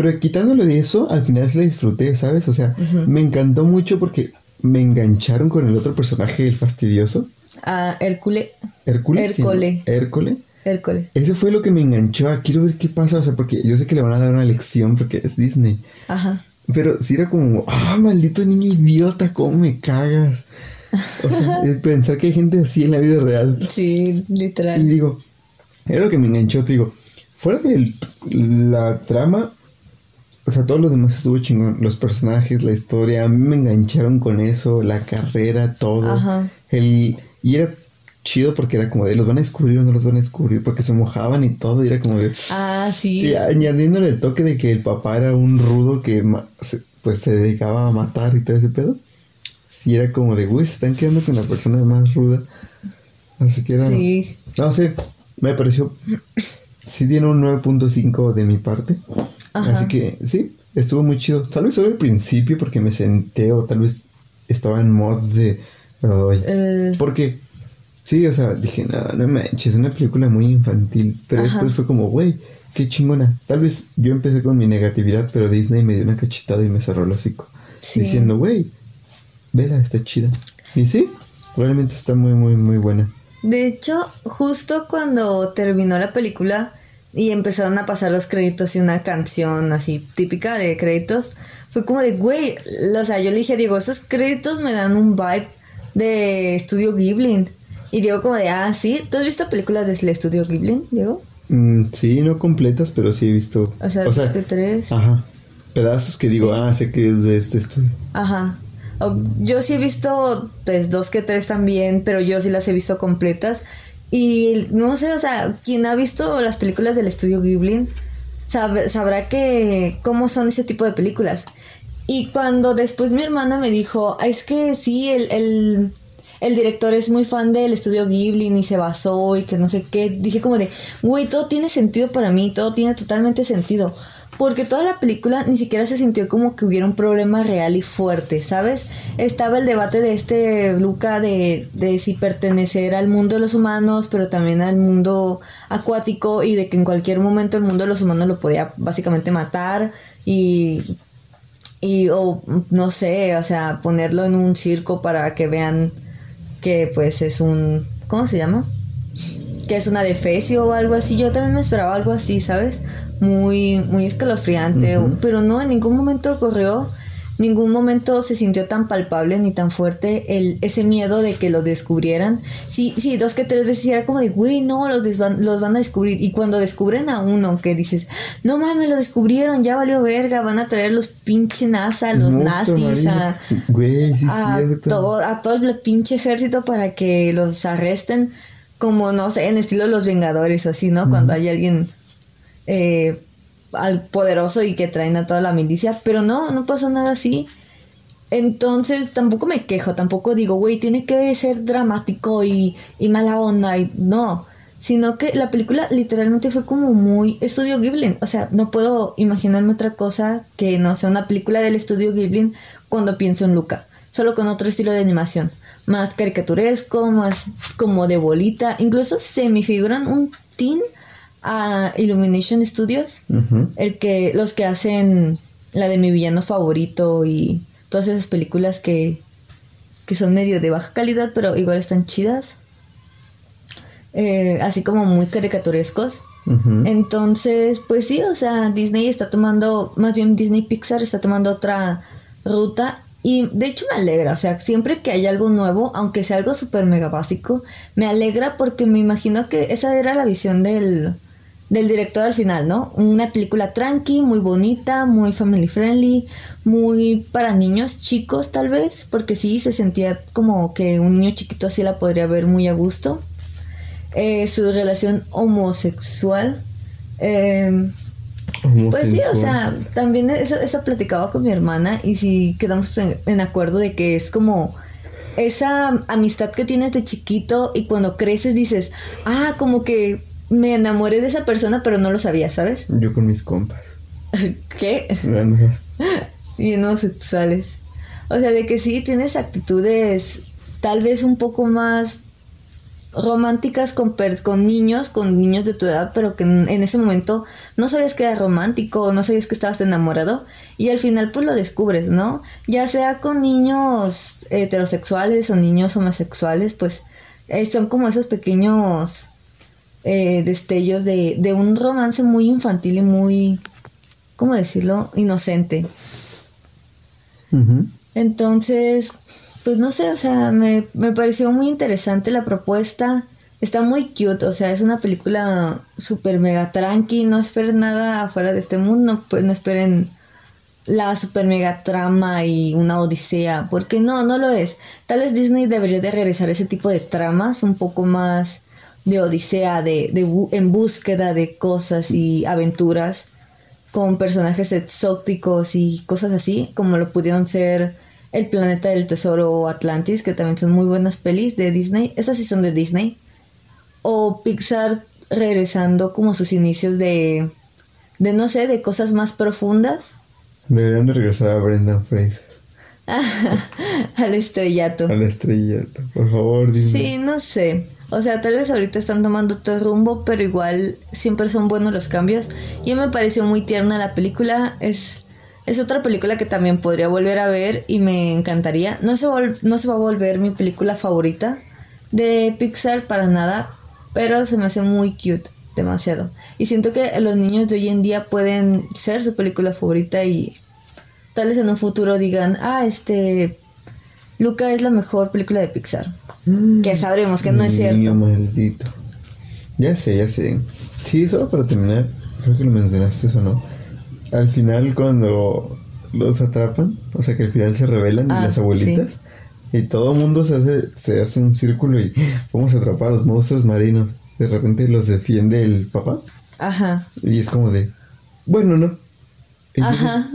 Pero quitándolo de eso, al final sí la disfruté, ¿sabes? O sea, me encantó mucho porque me engancharon con el otro personaje, el fastidioso. Ah, Hércules. Hércules. sí, ¿no? Hércole. Hércole. Hércules. Ese fue lo que me enganchó quiero ver qué pasa, o sea, porque yo sé que le van a dar una lección porque es Disney. Ajá. Pero sí era como, ah, maldito niño idiota, cómo me cagas. O sea, pensar que hay gente así en la vida real. Sí, Y literal. digo, era lo que me enganchó, te digo, fuera de la trama, o sea, todo lo demás estuvo chingón. Los personajes, la historia, a mí me engancharon con eso, la carrera, todo. Ajá. El, y era chido porque era como de, los van a descubrir o no los van a descubrir, porque se mojaban y todo, y era como de... Ah, sí. Y añadiéndole el toque de que el papá era un rudo que pues se dedicaba a matar y todo ese pedo. Sí, era como de, uy, se están quedando con la persona más ruda. Así que era... Sí. No sé, me pareció... Sí tiene un 9.5 de mi parte. Ajá. Así que sí, estuvo muy chido. Tal vez solo al principio porque me senté o tal vez estaba en mods de... Eh, Porque, sí, o sea, dije, no, no manches, es una película muy infantil. Pero Ajá. después fue como, güey, qué chingona. Tal vez yo empecé con mi negatividad, pero Disney me dio una cachetada y me cerró el hocico. Sí. Diciendo, güey, vela, está chida. Y sí, realmente está muy, muy, muy buena. De hecho, justo cuando terminó la película y empezaron a pasar los créditos y una canción así típica de créditos, fue como de, güey, o sea, yo le dije, digo, esos créditos me dan un vibe de Estudio Ghibli. Y digo como de, ah, sí, ¿tú has visto películas del Estudio Ghibli, Diego? Mm, sí, no completas, pero sí he visto. O sea, de tres. Ajá. Pedazos que digo, Sí. ah, sé que es de este estudio. Ajá. O- Yo sí he visto pues, dos que tres también, pero yo sí las he visto completas. Y no sé, o sea, quien ha visto las películas del estudio Ghibli sabe- sabrá que cómo son ese tipo de películas. Y cuando después mi hermana me dijo, "Ah, es que sí, el, el, el director es muy fan del estudio Ghibli y se basó y que no sé qué, dije como de, güey, todo tiene sentido para mí, todo tiene totalmente sentido. Porque toda la película ni siquiera se sintió como que hubiera un problema real y fuerte, ¿sabes? Estaba el debate de este Luca de, de si pertenecer al mundo de los humanos, pero también al mundo acuático y de que en cualquier momento el mundo de los humanos lo podía básicamente matar y y o no sé, o sea, ponerlo en un circo para que vean que pues es un ¿cómo se llama? que es una defecio o algo así. Yo también me esperaba algo así, ¿sabes? Muy muy escalofriante, pero no en ningún momento ocurrió ningún momento se sintió tan palpable ni tan fuerte el, ese miedo de que lo descubrieran. Sí, sí, dos que tres veces era como de, güey, no, los, desvan- los van a descubrir. Y cuando descubren a uno que dices, no mames, lo descubrieron, ya valió verga, van a traer los pinche NASA, los Monstruo nazis, a. Güey, sí, a, todo, a todo el pinche ejército para que los arresten. Como, no sé, en estilo Los Vengadores o así, ¿no? Cuando hay alguien eh, al poderoso y que traen a toda la milicia, pero no, no pasa nada así. Entonces tampoco me quejo, tampoco digo, güey, tiene que ser dramático y, y mala onda, y no, sino que la película literalmente fue como muy estudio Ghibli, o sea, no puedo imaginarme otra cosa que no sea una película del estudio Ghibli cuando pienso en Luca, solo con otro estilo de animación, más caricaturesco, más como de bolita, incluso se me figuran un teen a Illumination Studios, el que los que hacen la de mi villano favorito y todas esas películas que, que son medio de baja calidad, pero igual están chidas. Eh, así como muy caricaturescos. Entonces, pues sí, o sea, Disney está tomando, más bien Disney Pixar está tomando otra ruta y de hecho me alegra, o sea, siempre que hay algo nuevo, aunque sea algo súper mega básico, me alegra porque me imagino que esa era la visión del, del director al final, ¿no? Una película tranqui, muy bonita, muy family friendly, muy para niños chicos tal vez, porque sí se sentía como que un niño chiquito así la podría ver muy a gusto. Eh, su relación homosexual. Em, pues sí, o sea, también eso, eso platicaba con mi hermana y sí quedamos en, en acuerdo de que es como esa amistad que tienes de chiquito y cuando creces dices, ah, como que me enamoré de esa persona, pero no lo sabía, ¿sabes? Yo con mis compas. ¿Qué? No, y no sexuales. O sea, de que sí tienes actitudes tal vez un poco más románticas con, con niños, con niños de tu edad, pero que en, ese momento no sabías que era romántico, no sabías que estabas enamorado y al final pues lo descubres, ¿no? Ya sea con niños heterosexuales o niños homosexuales, pues eh, son como esos pequeños eh, destellos de, de, un romance muy infantil y muy, ¿cómo decirlo? Inocente. Entonces, pues no sé, o sea, me, me pareció muy interesante la propuesta. Está muy cute, o sea, es una película súper mega tranqui, no esperen nada afuera de este mundo, pues no esperen la super mega trama y una odisea, porque no, no lo es. Tal vez Disney debería de regresar ese tipo de tramas un poco más de odisea, de, de, en búsqueda de cosas y aventuras con personajes exóticos y cosas así, como lo pudieron ser El planeta del tesoro o Atlantis, que también son muy buenas pelis de Disney. Estas sí son de Disney. O Pixar regresando como sus inicios de, de no sé, de cosas más profundas. Deberían de regresar a Brendan Fraser. Al estrellato. Al estrellato, por favor, Disney. Sí, no sé. O sea, tal vez ahorita están tomando otro rumbo, pero igual siempre son buenos los cambios. Y me pareció muy tierna la película. Es, es otra película que también podría volver a ver y me encantaría. No se, no se va a volver mi película favorita de Pixar para nada, pero se me hace muy cute, demasiado. Y siento que los niños de hoy en día pueden ser su película favorita y tal vez en un futuro digan, ah, este, Luca es la mejor película de Pixar. Mm. que sabremos que no es cierto. maldito. Ya sé, ya sé. Sí, solo para terminar, creo que lo mencionaste eso, ¿no? Al final cuando los atrapan, o sea que al final se revelan y ah, las abuelitas y todo el mundo se hace, se hace un círculo y vamos a atrapar a los monstruos marinos. De repente los defiende el papá. Ajá. Y es como de, bueno, no. Ajá.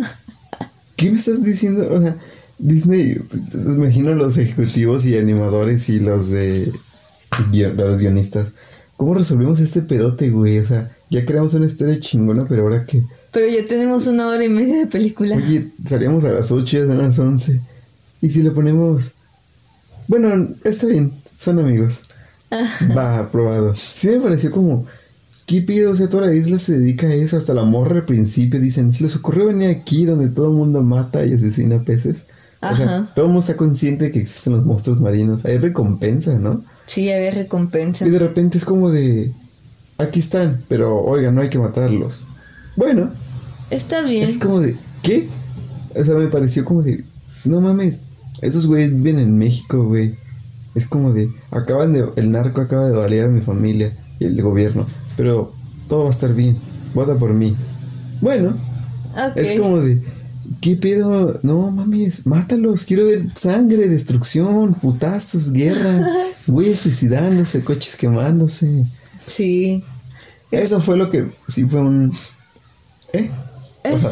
¿Qué me estás diciendo? O sea, Disney, me imagino los ejecutivos y animadores y los de los guionistas. ¿Cómo resolvemos este pedote, güey? O sea, ya creamos una historia chingona, pero ahora qué. Pero ya tenemos una hora y media de película. Oye, salíamos a las 8 y ya son las 11. ¿Y si le ponemos.? Bueno, está bien, son amigos. Va, aprobado. Sí me pareció como. ¿Qué pido? O sea, toda la isla se dedica a eso. Hasta la morra al principio dicen: Si les ocurrió venir aquí donde todo el mundo mata y asesina peces todo el mundo está consciente de que existen los monstruos marinos. Hay recompensa, ¿no? Sí, hay recompensa. Y de repente es como de. Aquí están, pero oiga, no hay que matarlos. Bueno. Está bien. Es como de. ¿Qué? O sea, me pareció como de. No mames. Esos güeyes viven en México, güey. Es como de. Acaban de. El narco acaba de balear a mi familia y el gobierno. Pero todo va a estar bien. Vota por mí. Bueno. Es como de. ¿Qué pedo? No mames, mátalos. Quiero ver sangre, destrucción, putazos, guerra, güeyes suicidándose, coches quemándose. Sí. Eso fue lo que sí fue un. ¿Eh? O sea,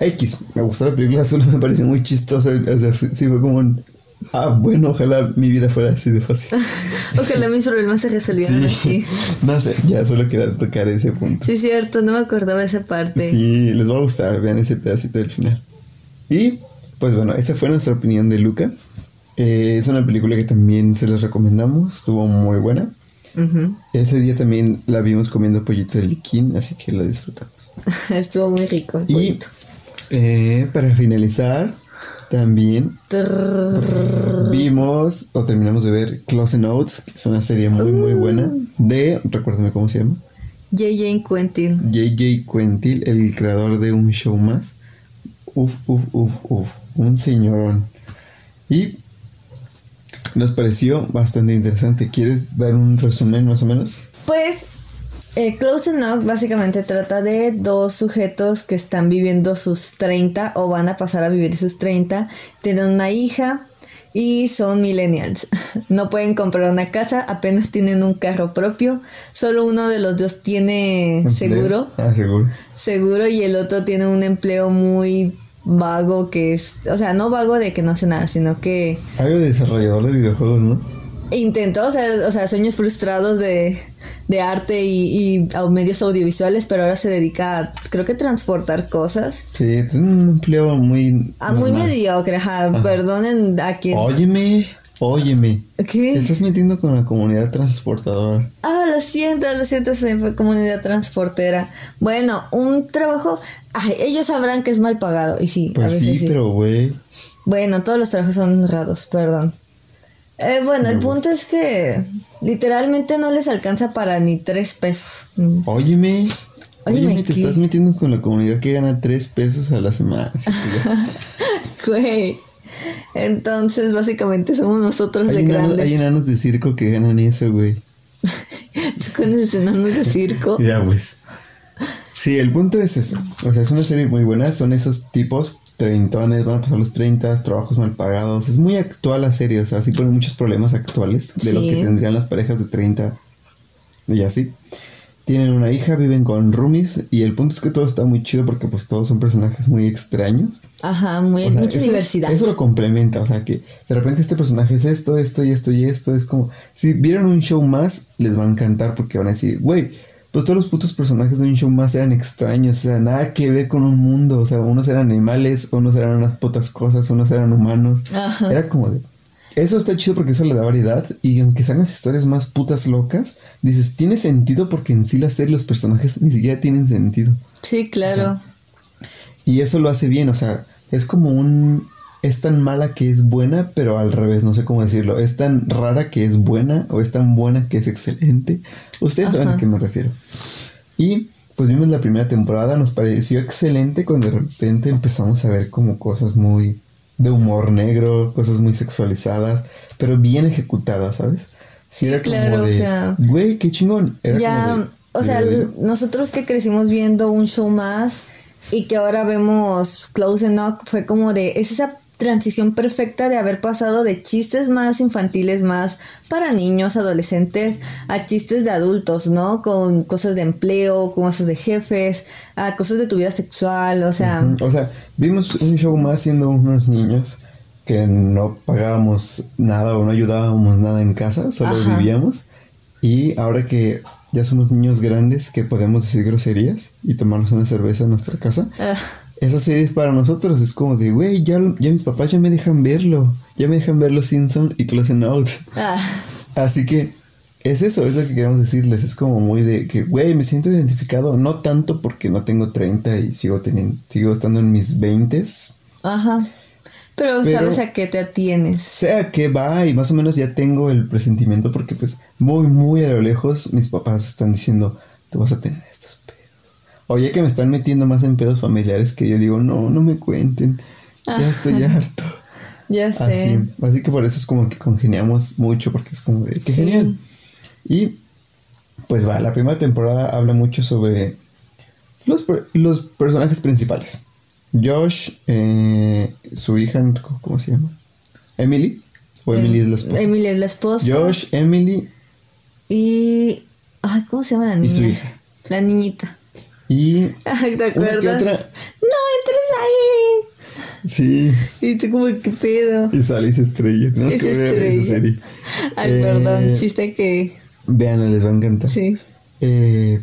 X, me gustó la película, solo me pareció muy chistoso. O sea, sí fue como un. Ah, bueno, ojalá mi vida fuera así de fácil. Ojalá mis problemas se resolvieran así. No sé, ya solo quería tocar ese punto. Sí, cierto, no me acordaba de esa parte. Sí, les va a gustar, vean ese pedacito del final. Y, pues bueno, esa fue nuestra opinión de Luca. Eh, es una película que también se les recomendamos, estuvo muy buena. Ujú. Ese día también la vimos comiendo pollito de liquín, así que la disfrutamos. Estuvo muy rico. Y eh, para finalizar, también vimos o terminamos de ver Close Notes, que es una serie muy muy buena de, recuérdame cómo se llama, J.J. Quentin. JJ Quentin, el creador de un show más. Uf, uf, uf, uf, un señorón. Y nos pareció bastante interesante. ¿Quieres dar un resumen más o menos? Pues, eh, Close Enough básicamente trata de dos sujetos que están viviendo sus 30 o van a pasar a vivir sus 30. Tienen una hija y son millennials. No pueden comprar una casa, apenas tienen un carro propio. Solo uno de los dos tiene seguro, Ah, seguro. seguro y el otro tiene un empleo muy vago que es, o sea, no vago de que no hace nada, sino que Algo de desarrollador de videojuegos, ¿no? Intentó hacer, o sea, sueños frustrados de, de arte y, y a medios audiovisuales, pero ahora se dedica a, creo que transportar cosas. Sí, tiene un empleo muy. A muy mediocre, ajá, perdonen a quien... Óyeme, óyeme. Te ¿Qué? estás metiendo con la comunidad transportadora. Ah, lo siento, lo siento, se fue comunidad transportera. Bueno, un trabajo... Ay, ellos sabrán que es mal pagado, y sí, a Pues veces sí, sí. pero güey. Bueno, todos los trabajos son honrados, perdón. Eh, bueno, el punto es que literalmente no les alcanza para ni tres pesos. Óyeme. Óyeme, Óyeme, te ¿qué? estás metiendo con la comunidad que gana tres pesos a la semana. Ya. Güey. Entonces, básicamente somos nosotros enanos, grandes. hay enanos de circo que ganan eso, güey. Tú conoces enanos de circo. Ya, pues. Sí, el punto es eso. O sea, es una serie muy buena. Son esos tipos treintones, van a pasar los 30, trabajos mal pagados. Es muy actual la serie. O sea, sí pone muchos problemas actuales de lo que tendrían las parejas de 30 y así. Tienen una hija, viven con roomies. Y el punto es que todo está muy chido porque, pues, todos son personajes muy extraños. Ajá, muy, O sea, mucha eso- diversidad. Eso lo complementa, o sea que de repente este personaje es esto, esto y esto y esto. Es como, si vieron un show más, les va a encantar porque van a decir, güey, pues todos los putos personajes de un show más eran extraños, o sea, nada que ver con un mundo. O sea, unos eran animales, unos eran unas putas cosas, unos eran humanos. Ajá. Era como de. Eso está chido porque eso le da variedad. Y aunque sean las historias más putas locas, dices, tiene sentido porque en sí la serie, los personajes ni siquiera tienen sentido. Sí, claro. Y eso lo hace bien, o sea, es como un... Es tan mala que es buena, pero al revés, no sé cómo decirlo. Es tan rara que es buena o es tan buena que es excelente. Ustedes saben a Ajá. qué me refiero. Y pues vimos la primera temporada, nos pareció excelente cuando de repente empezamos a ver como cosas muy de humor negro, cosas muy sexualizadas, pero bien ejecutadas, ¿sabes? Sí, era claro, o de, sea, güey, qué chingón. Era como ya, de, o sea, nosotros que crecimos viendo un show más y que ahora vemos Close Enough, fue como de, es esa transición perfecta de haber pasado de chistes más infantiles, más para niños, adolescentes, a chistes de adultos, ¿no? Con cosas de empleo, cosas de jefes, a cosas de tu vida sexual, o sea, O sea, vimos un show más siendo unos niños que no pagábamos nada o no ayudábamos nada en casa, solo Ajá. vivíamos. Y ahora que ya somos niños grandes que podemos decir groserías y tomarnos una cerveza en nuestra casa, ah, esa serie es para nosotros. Es como de, güey, ya, ya mis papás ya me dejan verlo. Ya me dejan ver los Simpsons y tú lo hacen out. ah, Así que es eso, es lo que queremos decirles. Es como muy de que, güey, me siento identificado. No tanto porque no tengo 30 y sigo teniendo, sigo estando en mis 20 ajá. Pero, Pero- sabes a qué te atienes. Sea que va y más o menos ya tengo el presentimiento porque pues muy, muy a lo lejos mis papás están diciendo, tú vas a tener estos pedos. O ya que me están metiendo más en pedos familiares que yo digo, no, no me cuenten. Ya estoy harto. Ya sé. Así, así que por eso es como que congeniamos mucho porque es como de, qué Sí. genial. Y pues va, la primera temporada habla mucho sobre los, los personajes principales. Josh, eh, su hija, ¿cómo se llama? Emily. O Emily es la esposa. Em, Emily es la esposa. Josh, Emily Y. Ay, ¿cómo se llama la y niña? su hija. La niñita. Y Ay, ¿Te que acuerdas? otra, ¡No entres ahí! sí, Y tú como, ¿qué pedo? y sale y se estrella. Tenemos Y que ver esa estrella. serie. Ay, Eh, perdón, chiste que... Veanla, les va a encantar. Sí. Eh,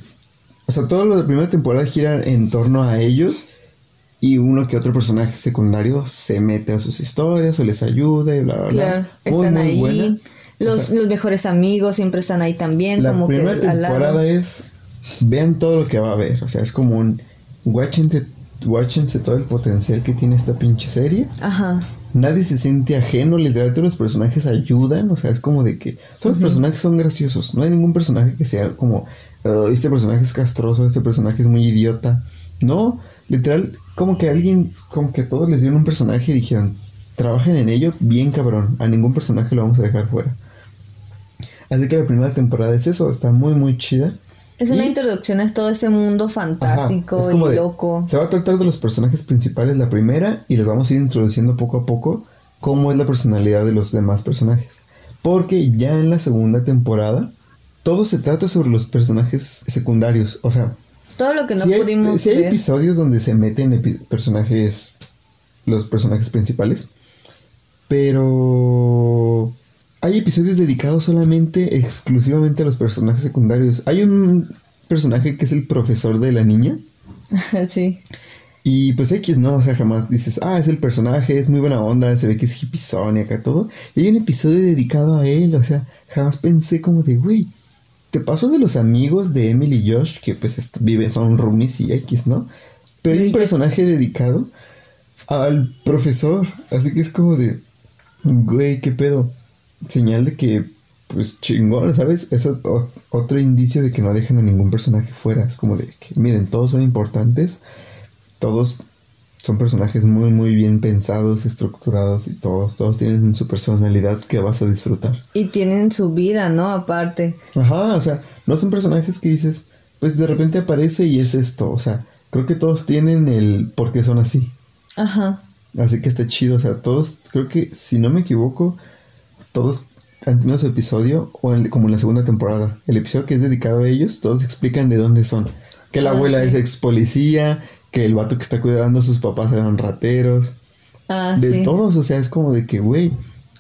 o sea, todo lo de primera temporada gira en torno a ellos y uno que otro personaje secundario se mete a sus historias o les ayuda y bla, bla, bla. Muy, están muy ahí. buena. Los, O sea, los mejores amigos siempre están ahí también, la como que primera al lado. temporada es vean todo lo que va a haber. O sea, es como un watchense, watchense todo el potencial que tiene esta pinche serie. Ajá. Nadie se siente ajeno, literal, todos los personajes ayudan, o sea, es como de que todos los personajes son graciosos, no hay ningún personaje que sea como, "Oh, este personaje es castroso, este personaje es muy idiota, no, literal, como que alguien, como que todos les dieron un personaje y dijeron, trabajen en ello bien cabrón, a ningún personaje lo vamos a dejar fuera. Así que la primera temporada es eso, está muy muy chida. Es una Y- introducción a todo ese mundo Ajá, fantástico es y de- loco. Se va a tratar de los personajes principales la primera y les vamos a ir introduciendo poco a poco cómo es la personalidad de los demás personajes. Porque ya en la segunda temporada todo se trata sobre los personajes secundarios. O sea, Todo lo que no hay, pudimos hay ver. episodios donde se meten personajes, los personajes principales, pero hay episodios dedicados solamente, exclusivamente a los personajes secundarios. Hay un personaje que es el profesor de la niña. sí. Y pues X no, o sea, jamás dices, ah, es el personaje, es muy buena onda, se ve que es hippie y acá todo. Y hay un episodio dedicado a él, o sea, jamás pensé como de, güey, te pasó de los amigos de Emily y Josh, que pues viven, son roomies y X, ¿no? Pero hay un personaje dedicado al profesor, así que es como de, güey, qué pedo. Señal de que, pues chingón, ¿sabes? Es otro indicio de que no dejan a ningún personaje fuera. Es como de que, miren, todos son importantes todos son personajes muy muy bien pensados, estructurados y todos, todos tienen su personalidad que vas a disfrutar. Y tienen su vida, ¿no? Aparte. Ajá, o sea, no son personajes que dices, pues de repente aparece y es esto, o sea, creo que todos tienen el por qué son así. Ajá. Así que está chido, o sea, todos, creo que si no me equivoco, todos han tenido su episodio, o el- como en la segunda temporada, el episodio que es dedicado a ellos, todos explican de dónde son. Que la Ah, abuela sí. es ex policía, que el vato que está cuidando a sus papás eran rateros, Ah, de sí. todos, o sea, es como de que, güey,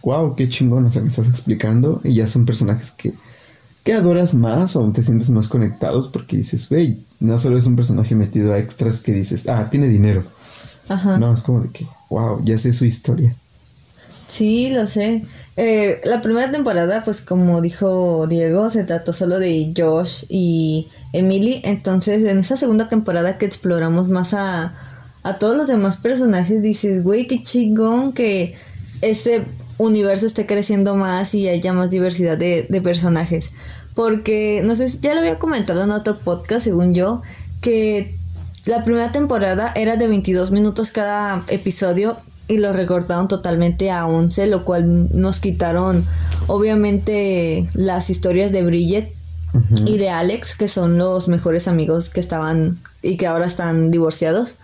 wow, qué chingón, o sea, me estás explicando y ya son personajes que, que adoras más o te sientes más conectados porque dices, güey, no solo es un personaje metido a extras que dices, ah, tiene dinero. Ajá. No, es como de que, wow, ya sé su historia. Sí, lo sé. Eh, la primera temporada, pues como dijo Diego, se trató solo de Josh y Emily. Entonces, en esa segunda temporada que exploramos más a, a todos los demás personajes, dices, güey, qué chingón que este universo esté creciendo más y haya más diversidad de, de personajes. Porque, no sé, ya lo había comentado en otro podcast, según yo, que la primera temporada era de 22 minutos cada episodio y lo recortaron totalmente a 11, lo cual nos quitaron obviamente las historias de Bridget y de Alex, que son los mejores amigos que estaban y que ahora están divorciados.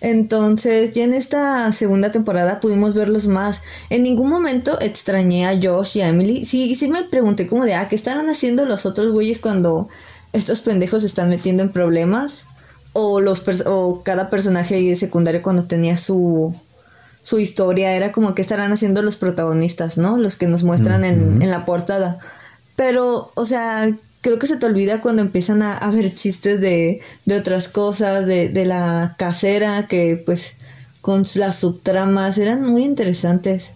Entonces, ya en esta segunda temporada pudimos verlos más. En ningún momento extrañé a Josh y a Emily. Sí, sí me pregunté como de, ah, ¿qué estarán haciendo los otros güeyes cuando estos pendejos se están metiendo en problemas? O, los o cada personaje secundario cuando tenía su, su historia. Era como que estarán haciendo los protagonistas, ¿no? Los que nos muestran en, en la portada. Pero, o sea, creo que se te olvida cuando empiezan a, a ver chistes de, de otras cosas, de, de la casera, que pues con las subtramas eran muy interesantes.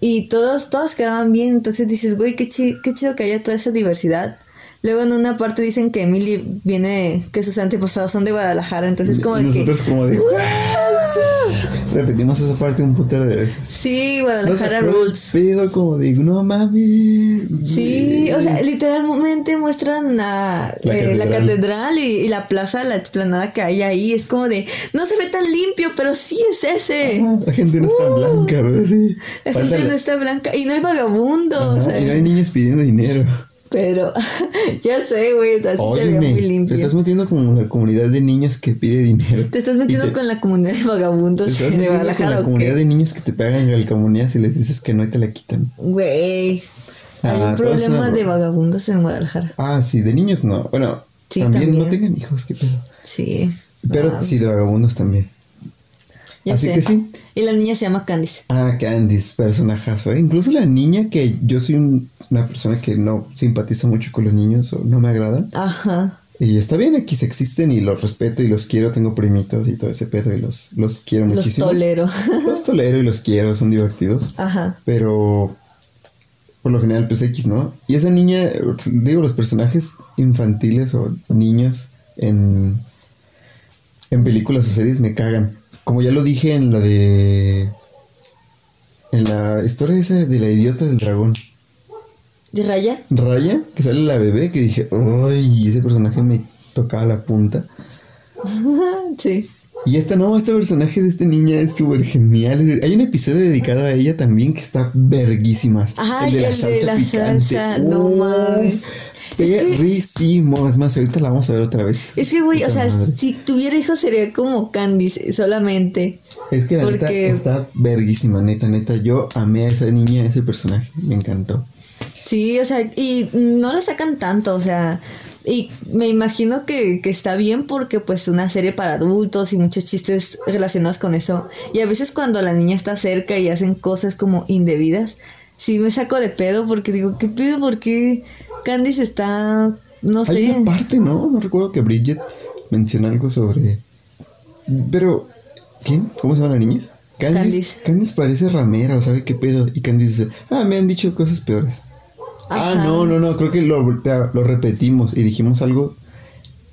Y todos, todas quedaban bien, entonces dices, güey, qué, chi- qué chido que haya toda esa diversidad. Luego en una parte dicen que Emily viene, que sus antepasados son de Guadalajara, entonces como y de que... nosotros como de, repetimos esa parte un putero de veces. Sí, No Guadalajara acuerdan Rules. pedo como de, no mames. Sí, güey". o sea, literalmente muestran a, La eh, la catedral. catedral y, y la plaza, la explanada que hay ahí. Es como de, no se ve tan limpio, pero sí es ese. Ajá, la gente no está Uh. blanca, güey. Sí. La Falta gente la- no está blanca y no hay vagabundos. O sea, y no hay niños pidiendo dinero. Pero ya sé, güey, así se ve Óyeme, muy te limpio. estás metiendo con la comunidad de niños que pide dinero. Te estás metiendo te- con la comunidad de te vagabundos estás de metiendo con Guadalajara. la ¿o comunidad de niños que te pagan calcamonías y les dices que no y te la quitan. Güey, hay Ah, un problema una de vagabundos en Guadalajara. Ah, sí, de niños no. Bueno, Sí, también, también. no tengan hijos, qué pedo. Sí. Pero Ah, sí, de vagabundos también. ya Así sé. que sí. Y la niña se llama Candice. Ah, Candice, personajazo, ¿eh? Incluso la niña que yo soy un- una persona que no simpatiza mucho con los niños o no me agrada. Ajá. Y está bien, aquí se existen y los respeto y los quiero, tengo primitos y todo ese pedo y los, los quiero Los muchísimo. tolero. Los tolero y los quiero, son divertidos. Ajá. Pero por lo general, pues X, ¿no? Y esa niña, digo, los personajes infantiles o niños en, en películas o series me cagan. Como ya lo dije en la de. En la historia esa de la idiota del dragón. ¿De Raya? Raya, que sale la bebé, que dije, ¡ay! Ese personaje me tocaba la punta. sí. Y esta no, este personaje de esta niña es súper genial. Hay un episodio dedicado a ella también que está verguísima. Ajá, el de la salsa, no mames. Es que- Perrísimo. Es más, ahorita la vamos a ver otra vez. Es que, güey, o sea, madre. si tuviera hijos sería como Candice solamente. Es que la neta porque- está verguísima, neta, neta. Yo amé a esa niña, a ese personaje. Me encantó. Sí, o sea, y no la sacan tanto, o sea, y me imagino que, que está bien porque pues una serie para adultos y muchos chistes relacionados con eso. Y a veces cuando la niña está cerca y hacen cosas como indebidas, sí me saco de pedo porque digo, ¿qué pedo? ¿Por qué Candice está, no Hay sé? una parte, ¿no? No recuerdo que Bridget menciona algo sobre. Pero. ¿Quién? ¿Cómo se llama la niña? Candice. Candice. Candice parece ramera, o sabe qué pedo. Y Candice dice, ah, me han dicho cosas peores. Ah, no, no, no, creo que lo, lo repetimos y dijimos algo.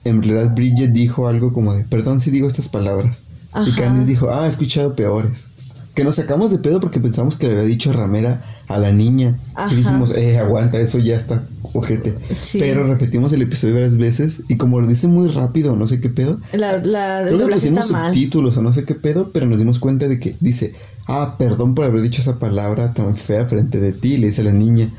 En realidad, Bridget dijo algo como de, perdón si digo estas palabras. Y. Candice dijo, ah, he escuchado peores. Que nos sacamos de pedo porque pensamos que le había dicho ramera a la niña. Ajá. Y dijimos, eh, aguanta, eso ya está ojete. Sí. Pero repetimos el episodio varias veces y como lo dice muy rápido, no sé qué pedo. La, la, Creo que pusimos subtítulos o no sé qué pedo, pero nos dimos cuenta de que dice, ah, perdón por haber dicho esa palabra tan fea frente de ti, le dice la niña.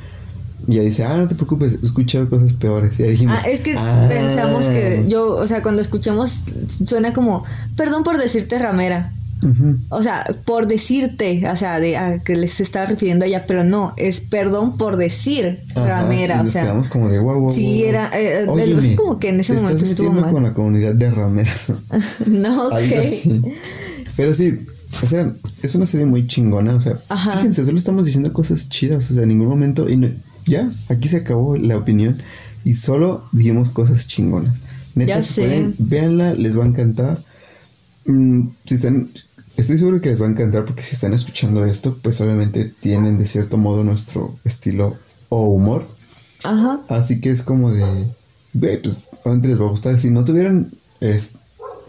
Y ella dice, ah, no te preocupes, he escuchado cosas peores. Y ya dijimos, Ah, es que "Ah". pensamos que yo, o sea, cuando escuchamos suena como, perdón por decirte ramera. Ujú. O sea, por decirte, o sea, de a que les está refiriendo a ella, pero no, es perdón por decir Ajá, ramera, o sea. quedamos como de guau, guau, sí, guau, guau". era, eh, Óyeme, doblaje como que en ese momento estás estuvo mal. con la comunidad de rameras. no, ok. Así. Pero sí, o sea, es una serie muy chingona. O sea, Ajá. fíjense, solo estamos diciendo cosas chidas. O sea, en ningún momento. Y no- ya, aquí se acabó la opinión. Y solo dijimos cosas chingonas. Neta, Ya si sé. pueden, véanla, les va a encantar. Mm, si están. Estoy seguro que les va a encantar porque si están escuchando esto, pues obviamente tienen de cierto modo nuestro estilo o humor. Ajá. Así que es como de, güey, pues obviamente les va a gustar. Si no tuvieran, es-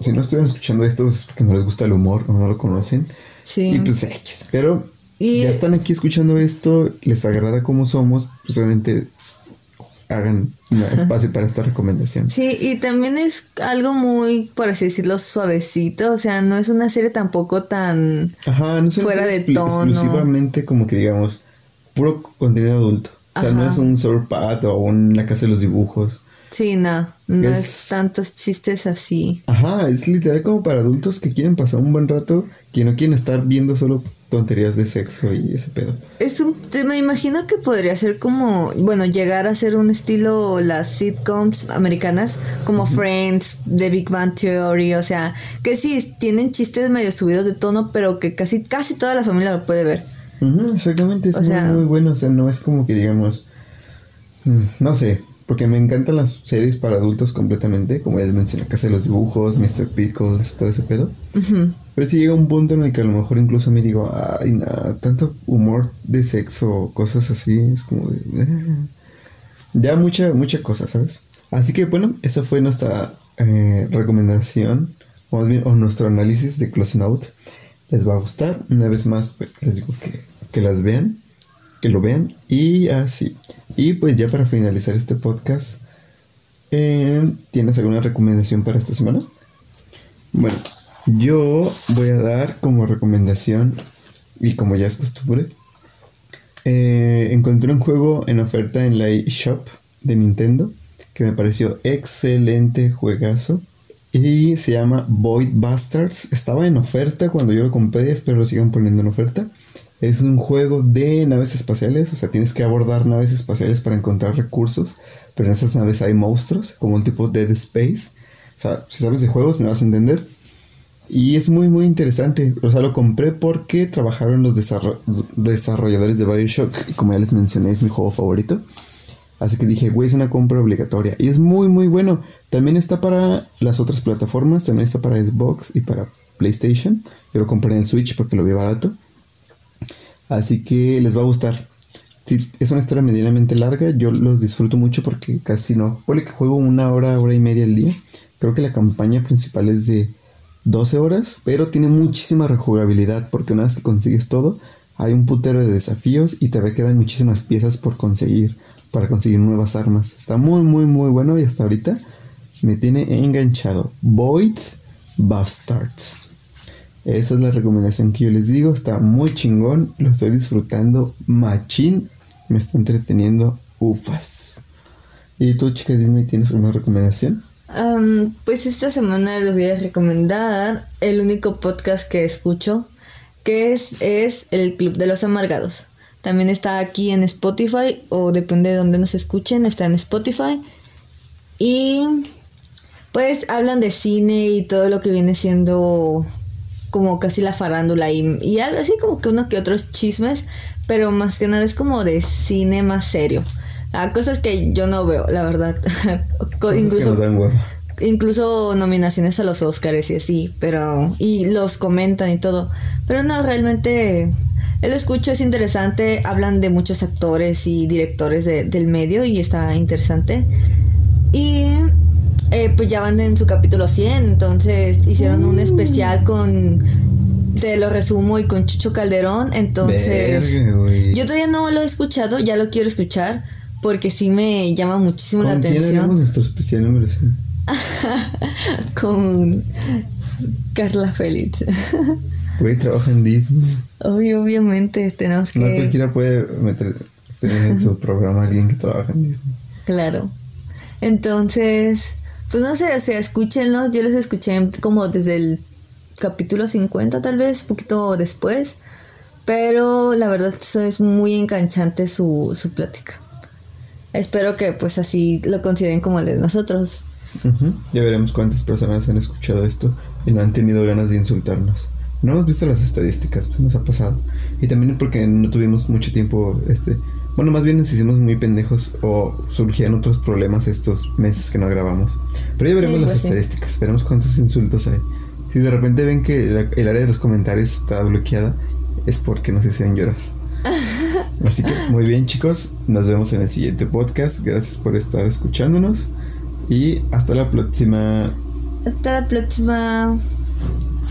si no estuvieran escuchando esto, es porque no les gusta el humor o no lo conocen. Sí. Y pues X. Pero Y- ya están aquí escuchando esto, les agrada cómo somos, pues obviamente hagan un espacio para esta recomendación. Sí, y también es algo muy, por así decirlo, suavecito. O sea, no es una serie tampoco tan. Ajá, no una Fuera de tono. exclusivamente como que digamos, puro contenido adulto. O sea, no es un Surfpad o un La Casa de los Dibujos. Sí, no. No es, Es- tantos chistes así. Ajá, es literal como para adultos que quieren pasar un buen rato, que no quieren estar viendo solo tonterías de sexo y ese pedo. Es un, te- me imagino que podría ser como, bueno, llegar a ser un estilo las sitcoms americanas, como Friends, The Big Bang Theory, o sea, que sí tienen chistes medio subidos de tono, pero que casi casi toda la familia lo puede ver. Ujú, exactamente, es O muy, sea- muy bueno. O sea, no es como que digamos. mm, No sé, porque me encantan las series para adultos completamente, como ya les mencioné, Casa de los Dibujos, Mr. Pickles, todo ese pedo. Ujú. Pero si llega un punto en el que a lo mejor incluso me digo, ay, nada, tanto humor de sexo, cosas así, es como de. "Ah". Ya mucha, mucha cosa, ¿sabes? Así que bueno, esa fue nuestra eh, recomendación, o más bien, o nuestro análisis de Closing Out. Les va a gustar. Una vez más, pues les digo que, que las vean, que lo vean, y así. Y pues ya para finalizar este podcast, eh, ¿tienes alguna recomendación para esta semana? Bueno, yo voy a dar como recomendación, y como ya es costumbre, eh, encontré un juego en oferta en la eShop de Nintendo que me pareció excelente juegazo y se llama Void Bastards. Estaba en oferta cuando yo lo compré, espero lo sigan poniendo en oferta. Es un juego de naves espaciales, o sea, tienes que abordar naves espaciales para encontrar recursos, pero en esas naves hay monstruos, como un tipo Dead Space. O sea, si sabes de juegos me vas a entender. Y es muy, muy interesante. O sea, lo compré porque trabajaron los desarrolladores de Bioshock, y como ya les mencioné, es mi juego favorito. Así que dije, güey, es una compra obligatoria. Y es muy, muy bueno. También está para las otras plataformas, también está para Xbox y para PlayStation. Yo lo compré en Switch porque lo vi barato. Así que les va a gustar. Sí, es una historia medianamente larga. Yo los disfruto mucho porque casi no. Puede que juego una hora, hora y media al día. Creo que la campaña principal es de 12 horas, pero tiene muchísima rejugabilidad porque una vez que consigues todo, hay un putero de desafíos y te quedan muchísimas piezas por conseguir para conseguir nuevas armas. Está muy, muy, muy bueno y hasta ahorita me tiene enganchado. Void Bastards. Esa es la recomendación que yo les digo. Está muy chingón. Lo estoy disfrutando machín. Me está entreteniendo ufas. ¿Y tú, chica Disney, tienes alguna recomendación? Pues esta semana les voy a recomendar el único podcast que escucho, que es, es el Club de los Amargados. También está aquí en Spotify o depende de donde nos escuchen, está en Spotify. Y pues hablan de cine y todo lo que viene siendo como casi la farándula y, y algo así como que uno que otros chismes, pero más que nada es como de cine más serio. Ah, cosas que yo no veo, la verdad. incluso, incluso nominaciones a los Oscars y así, pero y los comentan y todo. Pero no, realmente el escucho es interesante, hablan de muchos actores y directores del medio y está interesante. Y eh, pues ya van en su capítulo 100, entonces hicieron un especial con te lo resumo y con Chucho Calderón, entonces yo todavía no lo he escuchado, ya lo quiero escuchar porque sí me llama muchísimo la atención. ¿Quién nuestro especial número 100? con Carla Félix. Güey, trabaja en Disney. obviamente tenemos que. No cualquiera puede meter en su programa a alguien que trabaja en Disney. Claro. Entonces, pues no sé, o sea, escúchenlos. Yo los escuché como desde el capítulo 50, tal vez, un poquito después. Pero la verdad es muy enganchante su, su plática. Espero que pues así lo consideren como el de nosotros. Ya veremos cuántas personas han escuchado esto y no han tenido ganas de insultarnos. No hemos visto las estadísticas, pues nos ha pasado. Y también porque no tuvimos mucho tiempo, este... Bueno, más bien nos hicimos muy pendejos o surgían otros problemas estos meses que no grabamos. Pero ya veremos las pues estadísticas, veremos cuántos insultos hay. Si de repente ven que el área de los comentarios está bloqueada, es porque nos hicieron llorar. Así que muy bien chicos, nos vemos en el siguiente podcast. Gracias por estar escuchándonos y hasta la próxima. Hasta la próxima.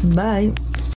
Bye.